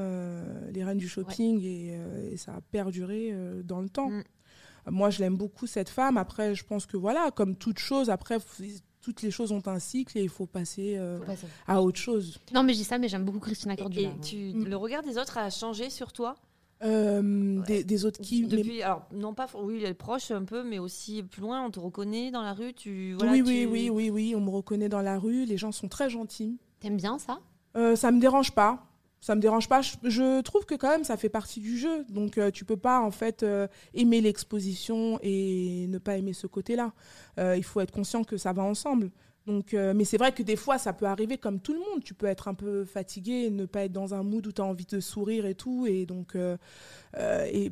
les reines du shopping, et, et ça a perduré dans le temps. Mm. Moi, je l'aime beaucoup, cette femme. Après, je pense que voilà, comme toute chose, après, toutes les choses ont un cycle et il faut passer euh, Faut à autre chose. Non, mais je dis ça, mais j'aime beaucoup Christina Et, Cordula. et tu, Mm. le regard des autres a changé sur toi? Euh, des, des autres qui. mais- Depuis, alors non pas, oui, les proches un peu, mais aussi plus loin. On te reconnaît dans la rue. Tu, voilà, oui, tu- oui, oui, oui, oui, on me reconnaît dans la rue. Les gens sont très gentils. T'aimes bien ça? Euh, ça me dérange pas. Ça me dérange pas. Je, trouve que quand même ça fait partie du jeu. Donc euh, tu peux pas en fait euh, aimer l'exposition et ne pas aimer ce côté-là. Euh, il faut être conscient que ça va ensemble. Donc, euh, mais c'est vrai que des fois ça peut arriver comme tout le monde. Tu peux être un peu fatigué, et ne pas être dans un mood où tu as envie de sourire et tout, et donc et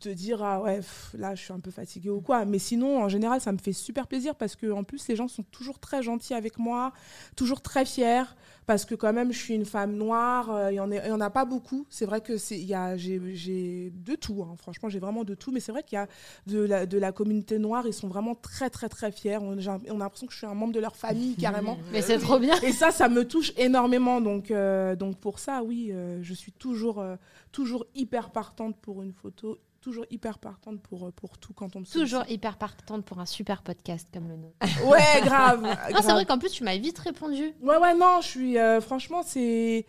te dire ah ouais là je suis un peu fatiguée ou quoi. Mais sinon en général ça me fait super plaisir parce que en plus les gens sont toujours très gentils avec moi, toujours très fiers parce que quand même je suis une femme noire, euh, il y en a- il y en a pas beaucoup. C'est vrai que c'est il y a j'ai j'ai de tout hein. franchement, j'ai vraiment de tout mais c'est vrai qu'il y a de la, de la communauté noire, ils sont vraiment très très très fiers. On, j'ai un- on a l'impression que je suis un membre de leur famille <laughs> carrément. Mais c'est trop bien. Et ça, ça me touche énormément. Donc, euh, donc pour ça, oui, euh, je suis toujours, euh, toujours hyper partante pour une photo, toujours hyper partante pour, pour tout quand on me Toujours hyper partante pour un super podcast comme le nôtre. Ouais, grave. Non, c'est grave. vrai qu'en plus, tu m'as vite répondu. Ouais, ouais, non, je suis, euh, franchement, c'est.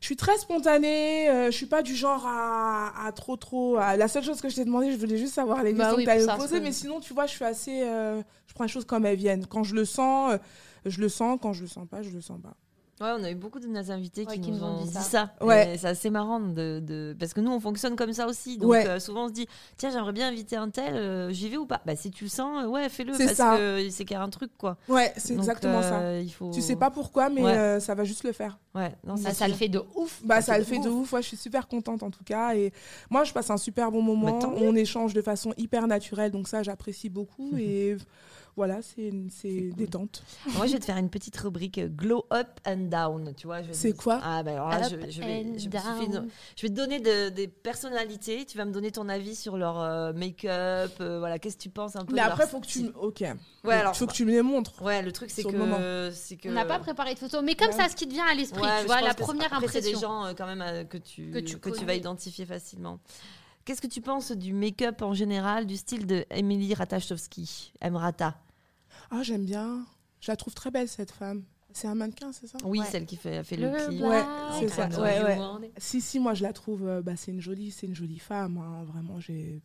Je suis très spontanée, euh, je suis pas du genre à, à trop trop. à- La seule chose que je t'ai demandé, je voulais juste savoir les Bah questions oui, que tu allais poser, mais sinon, tu vois, je suis assez. euh, je prends les choses comme elles viennent. Quand je le sens, euh, je le sens. Quand je le sens pas, je le sens pas. Ouais, on a eu beaucoup de nos invités Ouais, qui, nous ont dit ça. ça. Ouais. C'est assez marrant de, de- parce que nous on fonctionne comme ça aussi. Donc Ouais. euh, souvent on se dit tiens j'aimerais bien inviter un tel, euh, j'y vais ou pas? Bah si tu le sens, euh, ouais fais-le C'est parce ça. que c'est qu'il y a un truc quoi. Ouais, c'est exactement ça. Il faut. Tu sais pas pourquoi, mais Ouais. euh, ça va juste le faire. Ouais. Non, Ça, le fait de ouf. Bah, Ça ça le fait de ouf. Ouais, je suis super contente en tout cas. Et moi, je passe un super bon moment. Bah, mieux. On échange de façon hyper naturelle, donc ça, j'apprécie beaucoup. <laughs> et voilà, c'est c'est détente. Moi, je vais te faire une petite rubrique euh, glow up and down. Tu vois, C'est quoi Ah, bah alors là, Up je, je vais, je, une- je te donner de- des personnalités. Tu vas me donner ton avis sur leur euh, make-up. euh, voilà, qu'est-ce que tu penses un peu Mais après, faut que tu. style. me- Ok. Ouais, alors. faut que tu me les montres. Ouais, le truc, c'est que. que. On n'a pas préparé de photos, mais comme Ouais. ça, ce qui te vient à l'esprit, Ouais, tu vois, la première après, c'est des impression. gens quand même que tu, Que tu que tu connais. vas identifier facilement. Qu'est-ce que tu penses du make-up en général, du style de Emily Ratajkowski, Emrata? Ah, j'aime bien. Je la trouve très belle, cette femme. C'est un mannequin, c'est ça? Oui, Ouais. celle qui fait, fait le, Le clip. Ouais, black c'est ça. Ouais, ouais. Si, si, moi, je la trouve. euh, bah, c'est une jolie, c'est une jolie femme. hein. Vraiment, j'ai.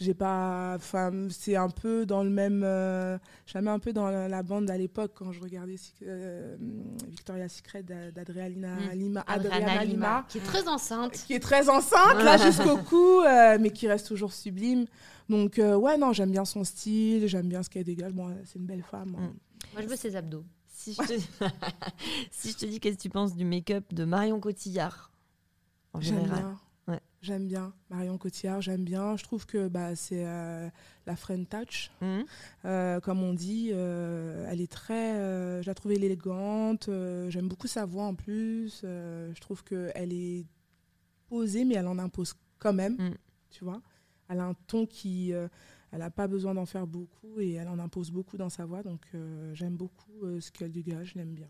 J'ai pas. Enfin, c'est un peu dans le même. euh, un peu dans la, la bande à l'époque quand je regardais euh, Victoria's Secret d'A- d'Adriana. Lima. Adriana Adriana Lima, Lima. qui est très enceinte. Qui est très enceinte, là, jusqu'au cou, euh, mais qui reste toujours sublime. Donc, euh, ouais, non, j'aime bien son style, j'aime bien ce qu'elle dégage. Bon, c'est une belle femme. hein. Mm. Moi, je veux ses abdos. Si je te, <laughs> si je te dis qu'est-ce que tu penses du make-up de Marion Cotillard en général? J'aime bien. Marion Cotillard, j'aime bien. Je trouve que bah, c'est euh, la friend touch, Mhm. euh, comme on dit. euh, elle est très. euh, je la trouve élégante. euh, j'aime beaucoup sa voix en plus. euh, je trouve qu'elle est posée, mais elle en impose quand même. Mm. Tu vois Elle a un ton qui. euh, elle n'a pas besoin d'en faire beaucoup et elle en impose beaucoup dans sa voix. Donc euh, j'aime beaucoup euh, ce qu'elle dégage. Je l'aime bien.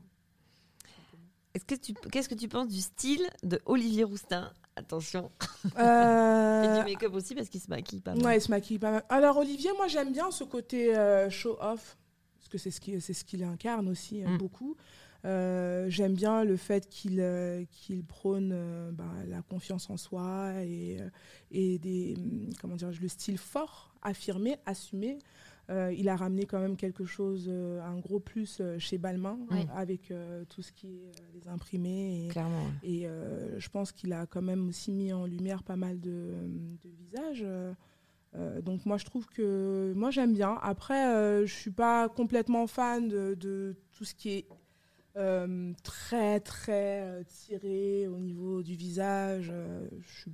Est-ce que tu, qu'est-ce que tu penses du style de Olivier Roustin? Attention, et Euh, <laughs> du make-up aussi parce qu'il se maquille pas mal. Ouais, il se maquille pas mal. Alors Olivier, moi j'aime bien ce côté euh, show-off, parce que c'est ce qu'il ce incarne aussi euh, Mm. beaucoup. Euh, j'aime bien le fait qu'il euh, qu'il prône euh, bah, la confiance en soi et, et des, hum, comment dire, le style fort, affirmé, assumé. Euh, il a ramené quand même quelque chose, euh, un gros plus euh, chez Balmain, Oui. avec tout ce qui est les imprimés. Et, Clairement. ouais. et, je pense qu'il a quand même aussi mis en lumière pas mal de, de visages. donc moi, je trouve que moi j'aime bien. Après, je suis pas complètement fan de, de tout ce qui est très très tiré au niveau du visage. je suis-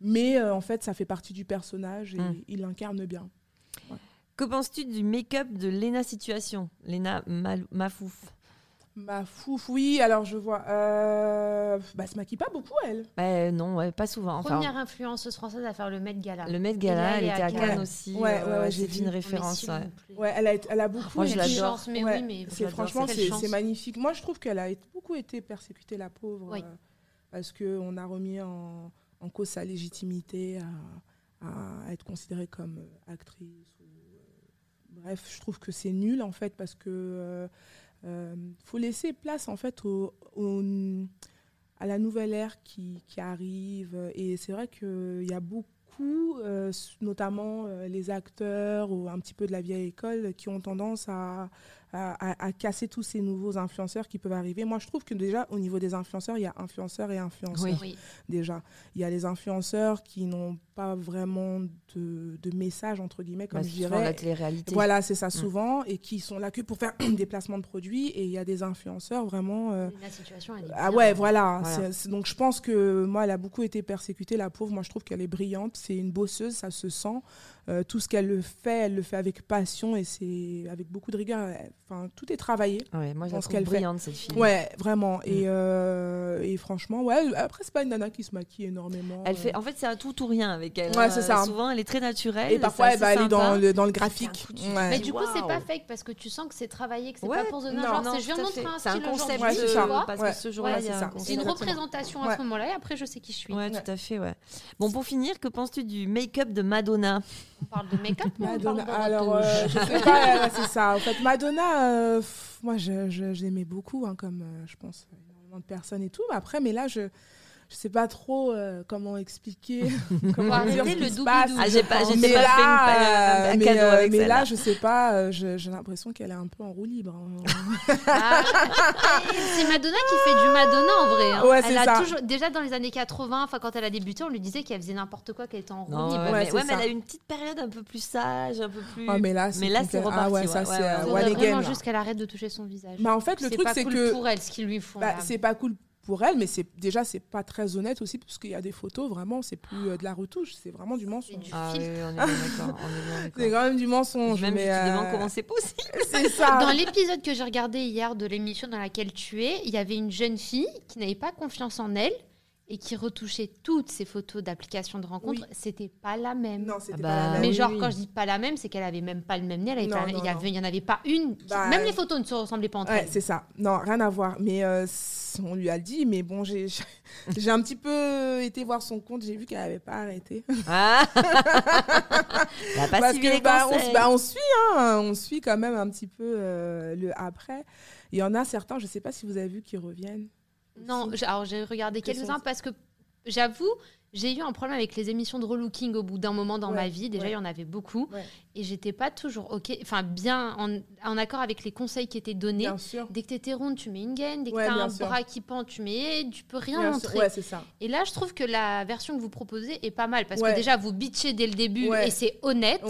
Mais en fait, ça fait partie du personnage et Mm. il l'incarne bien. Que penses-tu du make-up de Lena Situation? Lena Mal- Mafouf Ma fouf, oui. Alors je vois. Euh... Bah, elle se maquille pas beaucoup, elle. Bah, Non, ouais, pas souvent. Enfin, Première influenceuse française à faire le Met Gala. le Met Et Gala, elle était à Cannes. Cannes aussi. Ouais, ouais, ouais, j'ai une référence. ouais. elle a, elle a beaucoup. Moi, je l'adore. chance, mais Ouais, oui, mais je c'est franchement c'est magnifique. Moi, je trouve qu'elle a beaucoup été persécutée, la pauvre, Oui. euh, parce que on a remis en, en cause sa légitimité à, à être considérée comme euh, actrice. Bref, je trouve que c'est nul en fait parce que euh, euh, faut laisser place en fait à la nouvelle ère qui, qui arrive. Et c'est vrai qu'il y a beaucoup, euh, notamment les acteurs ou un petit peu de la vieille école, qui ont tendance à, à, casser tous ces nouveaux influenceurs qui peuvent arriver. Moi, je trouve que déjà, au niveau des influenceurs, il y a influenceurs et influenceurs. Oui. Oui. Déjà, il y a les influenceurs qui n'ont pas vraiment de, de message, entre guillemets, comme Bah, je la dirais. télé-réalité. Voilà, c'est ça souvent, et qui sont là que pour faire <clears throat> des placements de produits. Et il y a des influenceurs vraiment. euh, La situation, elle est ah ouais, voilà. Voilà. Donc je pense que moi, elle a beaucoup été persécutée, la pauvre. Moi, je trouve qu'elle est brillante. C'est une bosseuse, ça se sent. Euh, tout ce qu'elle le fait, elle le fait avec passion et c'est avec beaucoup de rigueur. Elle- Enfin, tout est travaillé. Ouais, moi, je trouve qu'elle fait. brillante, cette fille. Ouais, vraiment. Mm. Et, euh, et franchement, ouais. Après, c'est pas une nana qui se maquille énormément. Elle euh. fait, en fait, c'est un tout ou rien avec elle. Ouais, hein. c'est ça. Souvent, elle est très naturelle. Et parfois, c'est elle va aller dans le, dans le graphique. c'est Ouais. Mais du coup, c'est Waouh. pas fake parce que tu sens que c'est travaillé, que c'est Ouais. pas pour donner genre. C'est montrer fait. un C'est style concept, c'est parce Ouais. que ce jour-là, c'est un ça. concept. C'est une représentation à ce moment-là et après, je sais qui je suis. Ouais, tout à fait, ouais. Bon, pour finir, que penses-tu du make-up de Madonna? On parle de make-up Madonna. parle de Alors, euh, je sais pas, <laughs> c'est ça. En fait, Madonna, euh, moi, je, beaucoup, hein, comme euh, je pense énormément de personnes et tout. Après, mais là, je je sais pas trop euh, comment expliquer, <laughs> <laughs> comment dire arrêter ce qui le se passe. Ah, j'ai pas, j'ai mais pas là, fait une- un, euh, mais, cadeau euh, avec mais là, je sais pas, euh, j'ai l'impression qu'elle est un peu en roue libre. hein. Ah, <laughs> c'est Madonna qui fait du Madonna en vrai. hein. Ouais, elle a ça. toujours, déjà dans les années 80, enfin quand elle a débuté, on lui disait qu'elle faisait n'importe quoi, qu'elle était en roue Non, libre. ouais, mais, ouais, mais elle a eu une petite période un peu plus sage, un peu plus. Ah, mais là, c'est complet- reparti, Ah ouais, ça, c'est vraiment juste qu'elle arrête de toucher son visage. Bah, en fait, le c'est truc, pas c'est cool que pour elle ce qu'ils lui font. bah, c'est pas cool pour elle, mais c'est déjà c'est pas très honnête aussi parce qu'il y a des photos vraiment, c'est plus euh, de la retouche, c'est vraiment du mensonge. du Ah oui, filtre. on est bien d'accord. on est bien <laughs> C'est d'accord. quand même du mensonge. Même mais, tu euh, demandes comment c'est possible. <laughs> c'est ça. Dans l'épisode que j'ai regardé hier de l'émission dans laquelle tu es, il y avait une jeune fille qui n'avait pas confiance en elle et qui retouchait toutes ses photos d'application de rencontre. Oui. C'était pas la même. Non, c'était Ah pas bah, la même. Mais genre, oui. quand je dis pas la même, c'est qu'elle avait même pas le même nez. Il y non. avait- il y en avait pas une. qui- Bah, même les photos ne se ressemblaient pas entre Ouais, elles. c'est ça. Non, rien à voir. Mais euh, on lui a dit, mais bon, <laughs> j'ai j'ai un petit peu été voir son compte, j'ai vu qu'elle n'avait pas arrêté. <laughs> Ah pas Parce suivi que les bah, on, bah, on suit, hein, on suit quand même un petit peu euh, le après. Il y en a certains, je sais pas si vous avez vu, qui reviennent. Non, alors j'ai regardé Que quelques-uns parce que j'avoue, j'ai eu un problème avec les émissions de relooking au bout d'un moment dans Ouais, ma vie. Déjà, ouais. il y en avait beaucoup. Ouais. Et j'étais pas toujours OK, enfin bien en, en accord avec les conseils qui étaient donnés. Bien sûr. Dès que t'étais ronde, tu mets une gaine. Dès que t'as un sûr. bras qui pend, tu mets. Tu peux rien montrer. Et là, je trouve que la version que vous proposez est pas mal parce que déjà, vous bitchez dès le début et c'est honnête.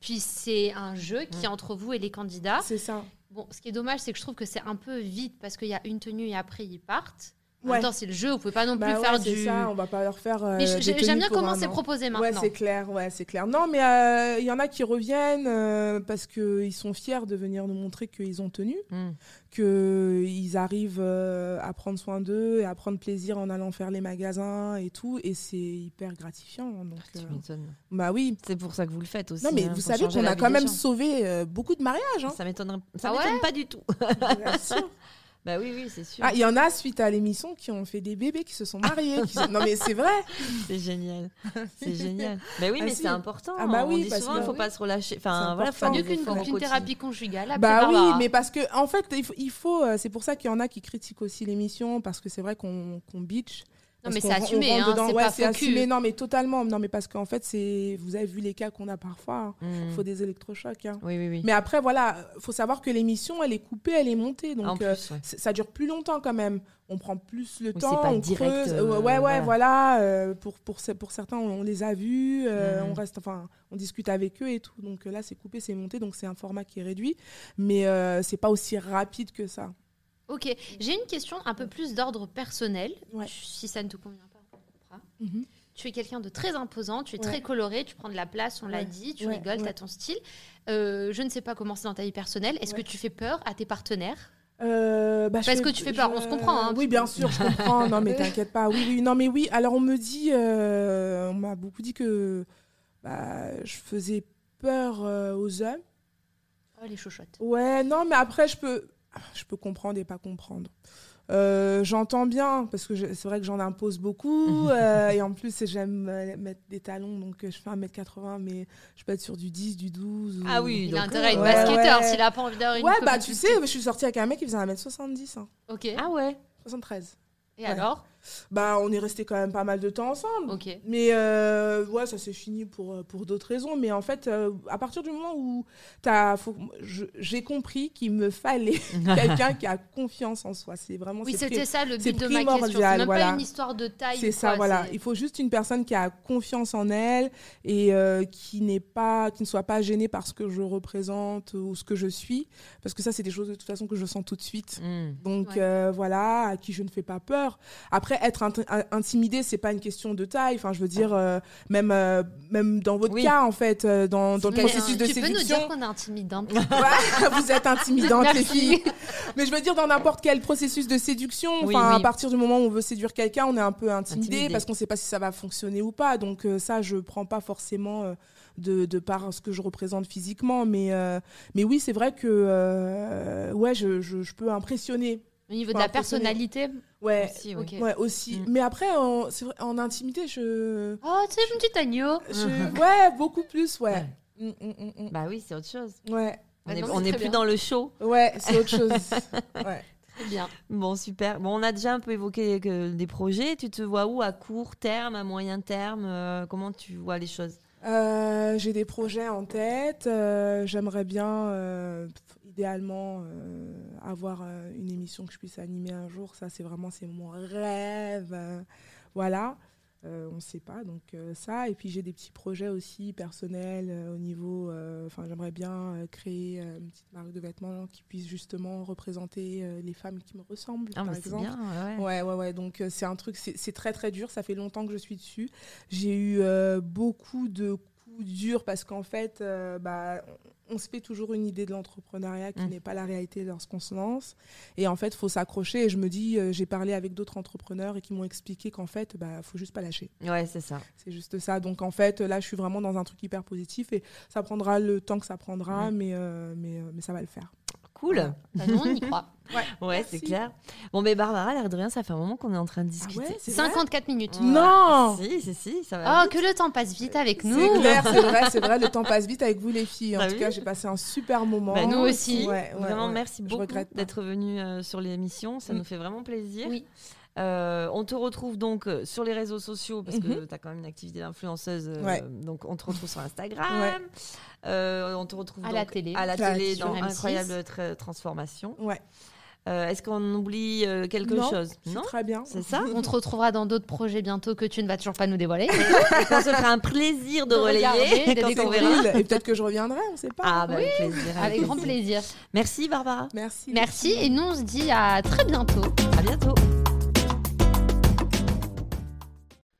Puis c'est un jeu qui est entre vous et les candidats. c'est ça. Bon, ce qui est dommage, c'est que je trouve que c'est un peu vite parce qu'il y a une tenue et après ils partent. En Ouais. même temps, c'est le jeu, vous pouvez pas non plus Bah ouais, faire c'est du. ça, on va pas leur faire. euh, j'aime bien pour comment c'est proposé Ouais, maintenant. c'est clair, ouais, c'est clair. Non, mais euh, il y en a qui reviennent euh, parce qu'ils sont fiers de venir nous montrer qu'ils ont tenu, Hmm. qu'ils arrivent euh, à prendre soin d'eux et à prendre plaisir en allant faire les magasins et tout, et c'est hyper gratifiant. Donc, Tu euh, bah oui. C'est pour ça que vous le faites aussi. Non, mais hein, vous savez qu'on a quand même gens. sauvé euh, beaucoup de mariages. Hein. Ça m'étonnerait. Ça Ah ouais m'étonne pas du tout. Bien sûr. <laughs> bah oui, oui, c'est sûr. Ah, il y en a suite à l'émission qui ont fait des bébés, qui se sont mariés. qui- Non, mais c'est vrai. <laughs> C'est génial. C'est <laughs> génial. Bah oui, Ah mais si. c'est important. Ah bah On oui, dit parce souvent, que- il faut pas se relâcher. C'est Enfin, voilà, faut important. Mieux qu'une thérapie conjugale. après Bah oui, mais parce que en fait, il faut, il faut, euh, c'est pour ça qu'il y en a qui critiquent aussi l'émission parce que c'est vrai qu'on qu'on bitch, Non, Parce mais c'est assumé, hein, c'est ouais, pas c'est faux cul. assumé. Non, mais totalement. Non, mais parce qu'en fait, c'est. Vous avez vu les cas qu'on a parfois. Il Mm. faut des électrochocs. hein. Oui, oui, oui. Mais après, voilà, faut savoir que l'émission, elle est coupée, elle est montée. Donc, euh, ouais. ça dure plus longtemps quand même. On prend plus le temps, c'est pas on direct, creuse. euh, ouais, ouais, voilà. voilà. euh, pour, pour, pour certains, on, on les a vus, Mhm. on reste, enfin, on discute avec eux et tout. Donc là, c'est coupé, c'est monté, donc c'est un format qui est réduit, mais c'est pas aussi rapide que ça. Ok, j'ai une question un peu plus d'ordre personnel. Ouais. Si ça ne te convient pas, on coupera. Mhm. Tu es quelqu'un de très imposant, tu es Ouais. très coloré, tu prends de la place, on l'a dit, tu Ouais, rigoles, tu as ton style. Euh, je ne sais pas comment c'est dans ta vie personnelle. Est-ce Ouais. que tu fais peur à tes partenaires? Euh, bah, Parce que tu fais peur, on se comprend, hein, oui, bien sûr, je comprends. non, mais <laughs> t'inquiète pas. Oui, oui, non, mais oui. Alors, on me dit, euh, on m'a beaucoup dit que bah, je faisais peur euh, aux hommes. Oh, les chochottes. Ouais, non, mais après, je peux, je peux comprendre et pas comprendre. Euh, J'entends bien, parce que c'est vrai que j'en impose beaucoup. <laughs> euh, et en plus, j'aime euh, mettre des talons, donc je fais 1m80, mais je peux être sur du 10, du 12. ou- Ah oui, Il a intérêt à être ouais, basketteur ouais. s'il a pas envie d'avoir une Ouais, bah tu sais, je suis sortie avec un mec qui faisait 1m70, hein, Ok. Ah ouais 73. Et ouais. alors Bah, on est resté quand même pas mal de temps ensemble. Ok. Mais euh, ouais, ça s'est fini pour, euh, pour d'autres raisons. Mais en fait, euh, à partir du moment où j'ai compris qu'il me fallait <laughs> quelqu'un qui a confiance en soi. C'est vraiment Oui, c'était ça le but de ma question. C'est même voilà. pas une histoire de taille. C'est ça, quoi, voilà. Il faut juste une personne qui a confiance en elle et euh, qui n'est pas, qui ne soit pas gênée par ce que je représente ou ce que je suis, parce que ça, c'est des choses de toute façon que je sens tout de suite. Mm. Donc Ouais. euh, voilà, à qui je ne fais pas peur. Après, être int- in- intimidé, c'est pas une question de taille. Enfin, je veux dire, euh, même euh, même dans votre Oui. cas, en fait, euh, dans, dans le processus euh, de tu peux nous séduction. dire qu'on est intimidante <laughs> Ouais, vous êtes intimidantes, les filles. Mais je veux dire, dans n'importe quel processus de séduction, Oui, enfin, oui. à partir du moment où on veut séduire quelqu'un, on est un peu intimidé, Intimidé. parce qu'on sait pas si ça va fonctionner ou pas. Donc euh, ça, je prends pas forcément de, de par ce que je représente physiquement. Mais, euh, mais oui, c'est vrai que euh, ouais, je, je, je peux impressionner. Au niveau de la personnalité. Ouais, Aussi, ouais, aussi. Mm. Mais après, en, c'est vrai, en intimité, je, Oh, tu sais, mon petit agneau. je- <laughs> ouais, beaucoup plus, ouais. Ouais. Mm, mm. Bah oui, c'est autre chose. Ouais, On Bah est, non, on c'est est très plus bien. dans le show. ouais, c'est autre chose. <laughs> Ouais. Très bien. Bon, super. Bon, on a déjà un peu évoqué que des projets. Tu te vois où À court terme, à moyen terme euh, Comment tu vois les choses? Euh, j'ai des projets en tête. euh, J'aimerais bien, euh, idéalement, euh, avoir euh, une émission que je puisse animer un jour. Ça, c'est vraiment c'est mon rêve. euh, voilà. On ne sait pas, donc ça. Et puis j'ai des petits projets aussi personnels au niveau. Enfin, j'aimerais bien créer une petite marque de vêtements qui puisse justement représenter les femmes qui me ressemblent, Ah, par c'est exemple. bien. ouais. Ouais, ouais, ouais. Donc, c'est un truc, c'est très, très dur. Ça fait longtemps que je suis dessus. J'ai eu beaucoup de coups durs parce qu'en fait, bah, on se fait toujours une idée de l'entrepreneuriat qui Mm. n'est pas la réalité lorsqu'on se lance. Et en fait, il faut s'accrocher. Et je me dis, euh, j'ai parlé avec d'autres entrepreneurs et qui m'ont expliqué qu'en fait, bah, faut juste pas lâcher. Ouais, c'est ça. C'est juste ça. Donc, en fait, là, je suis vraiment dans un truc hyper positif et ça prendra le temps que ça prendra, Mm. mais, euh, mais, euh, mais ça va le faire. Cool. Bah, nous, on y croit. <laughs> Ouais, c'est clair. Bon, mais Barbara, l'air de rien, ça fait un moment qu'on est en train de Ah discuter. ouais, c'est vrai 54 minutes. Ouais. Non Si, si, si, ça va. Oh, vite. que le temps passe vite avec nous. C'est clair, <laughs> c'est vrai, c'est vrai, le temps passe vite avec vous les filles. En T'as tout cas, j'ai passé un super moment. Bah, nous aussi. Vraiment, merci beaucoup d'être venu euh, sur l'émission. Ça Mm. nous fait vraiment plaisir. Oui. Euh, on te retrouve donc euh, sur les réseaux sociaux parce que Mhm. tu as quand même une activité d'influenceuse. euh, Ouais. Donc on te retrouve sur Instagram. Ouais. Euh, on te retrouve À donc la télé. à la télé dans M6. Incroyable Tra- Transformation. Ouais, Euh, Est-ce qu'on oublie euh, quelque Non, chose? c'est Non? très bien. C'est ça? On te retrouvera dans d'autres projets bientôt que tu ne vas toujours pas nous dévoiler. <laughs> Et qu'on se fera un plaisir de, relayer de quand on découvrir. verra. cool. Et peut-être que je reviendrai, on sait pas. Ah, bah, avec plaisir. Avec grand plaisir. Merci Barbara. Merci. Merci et nous on se dit à très bientôt. À bientôt.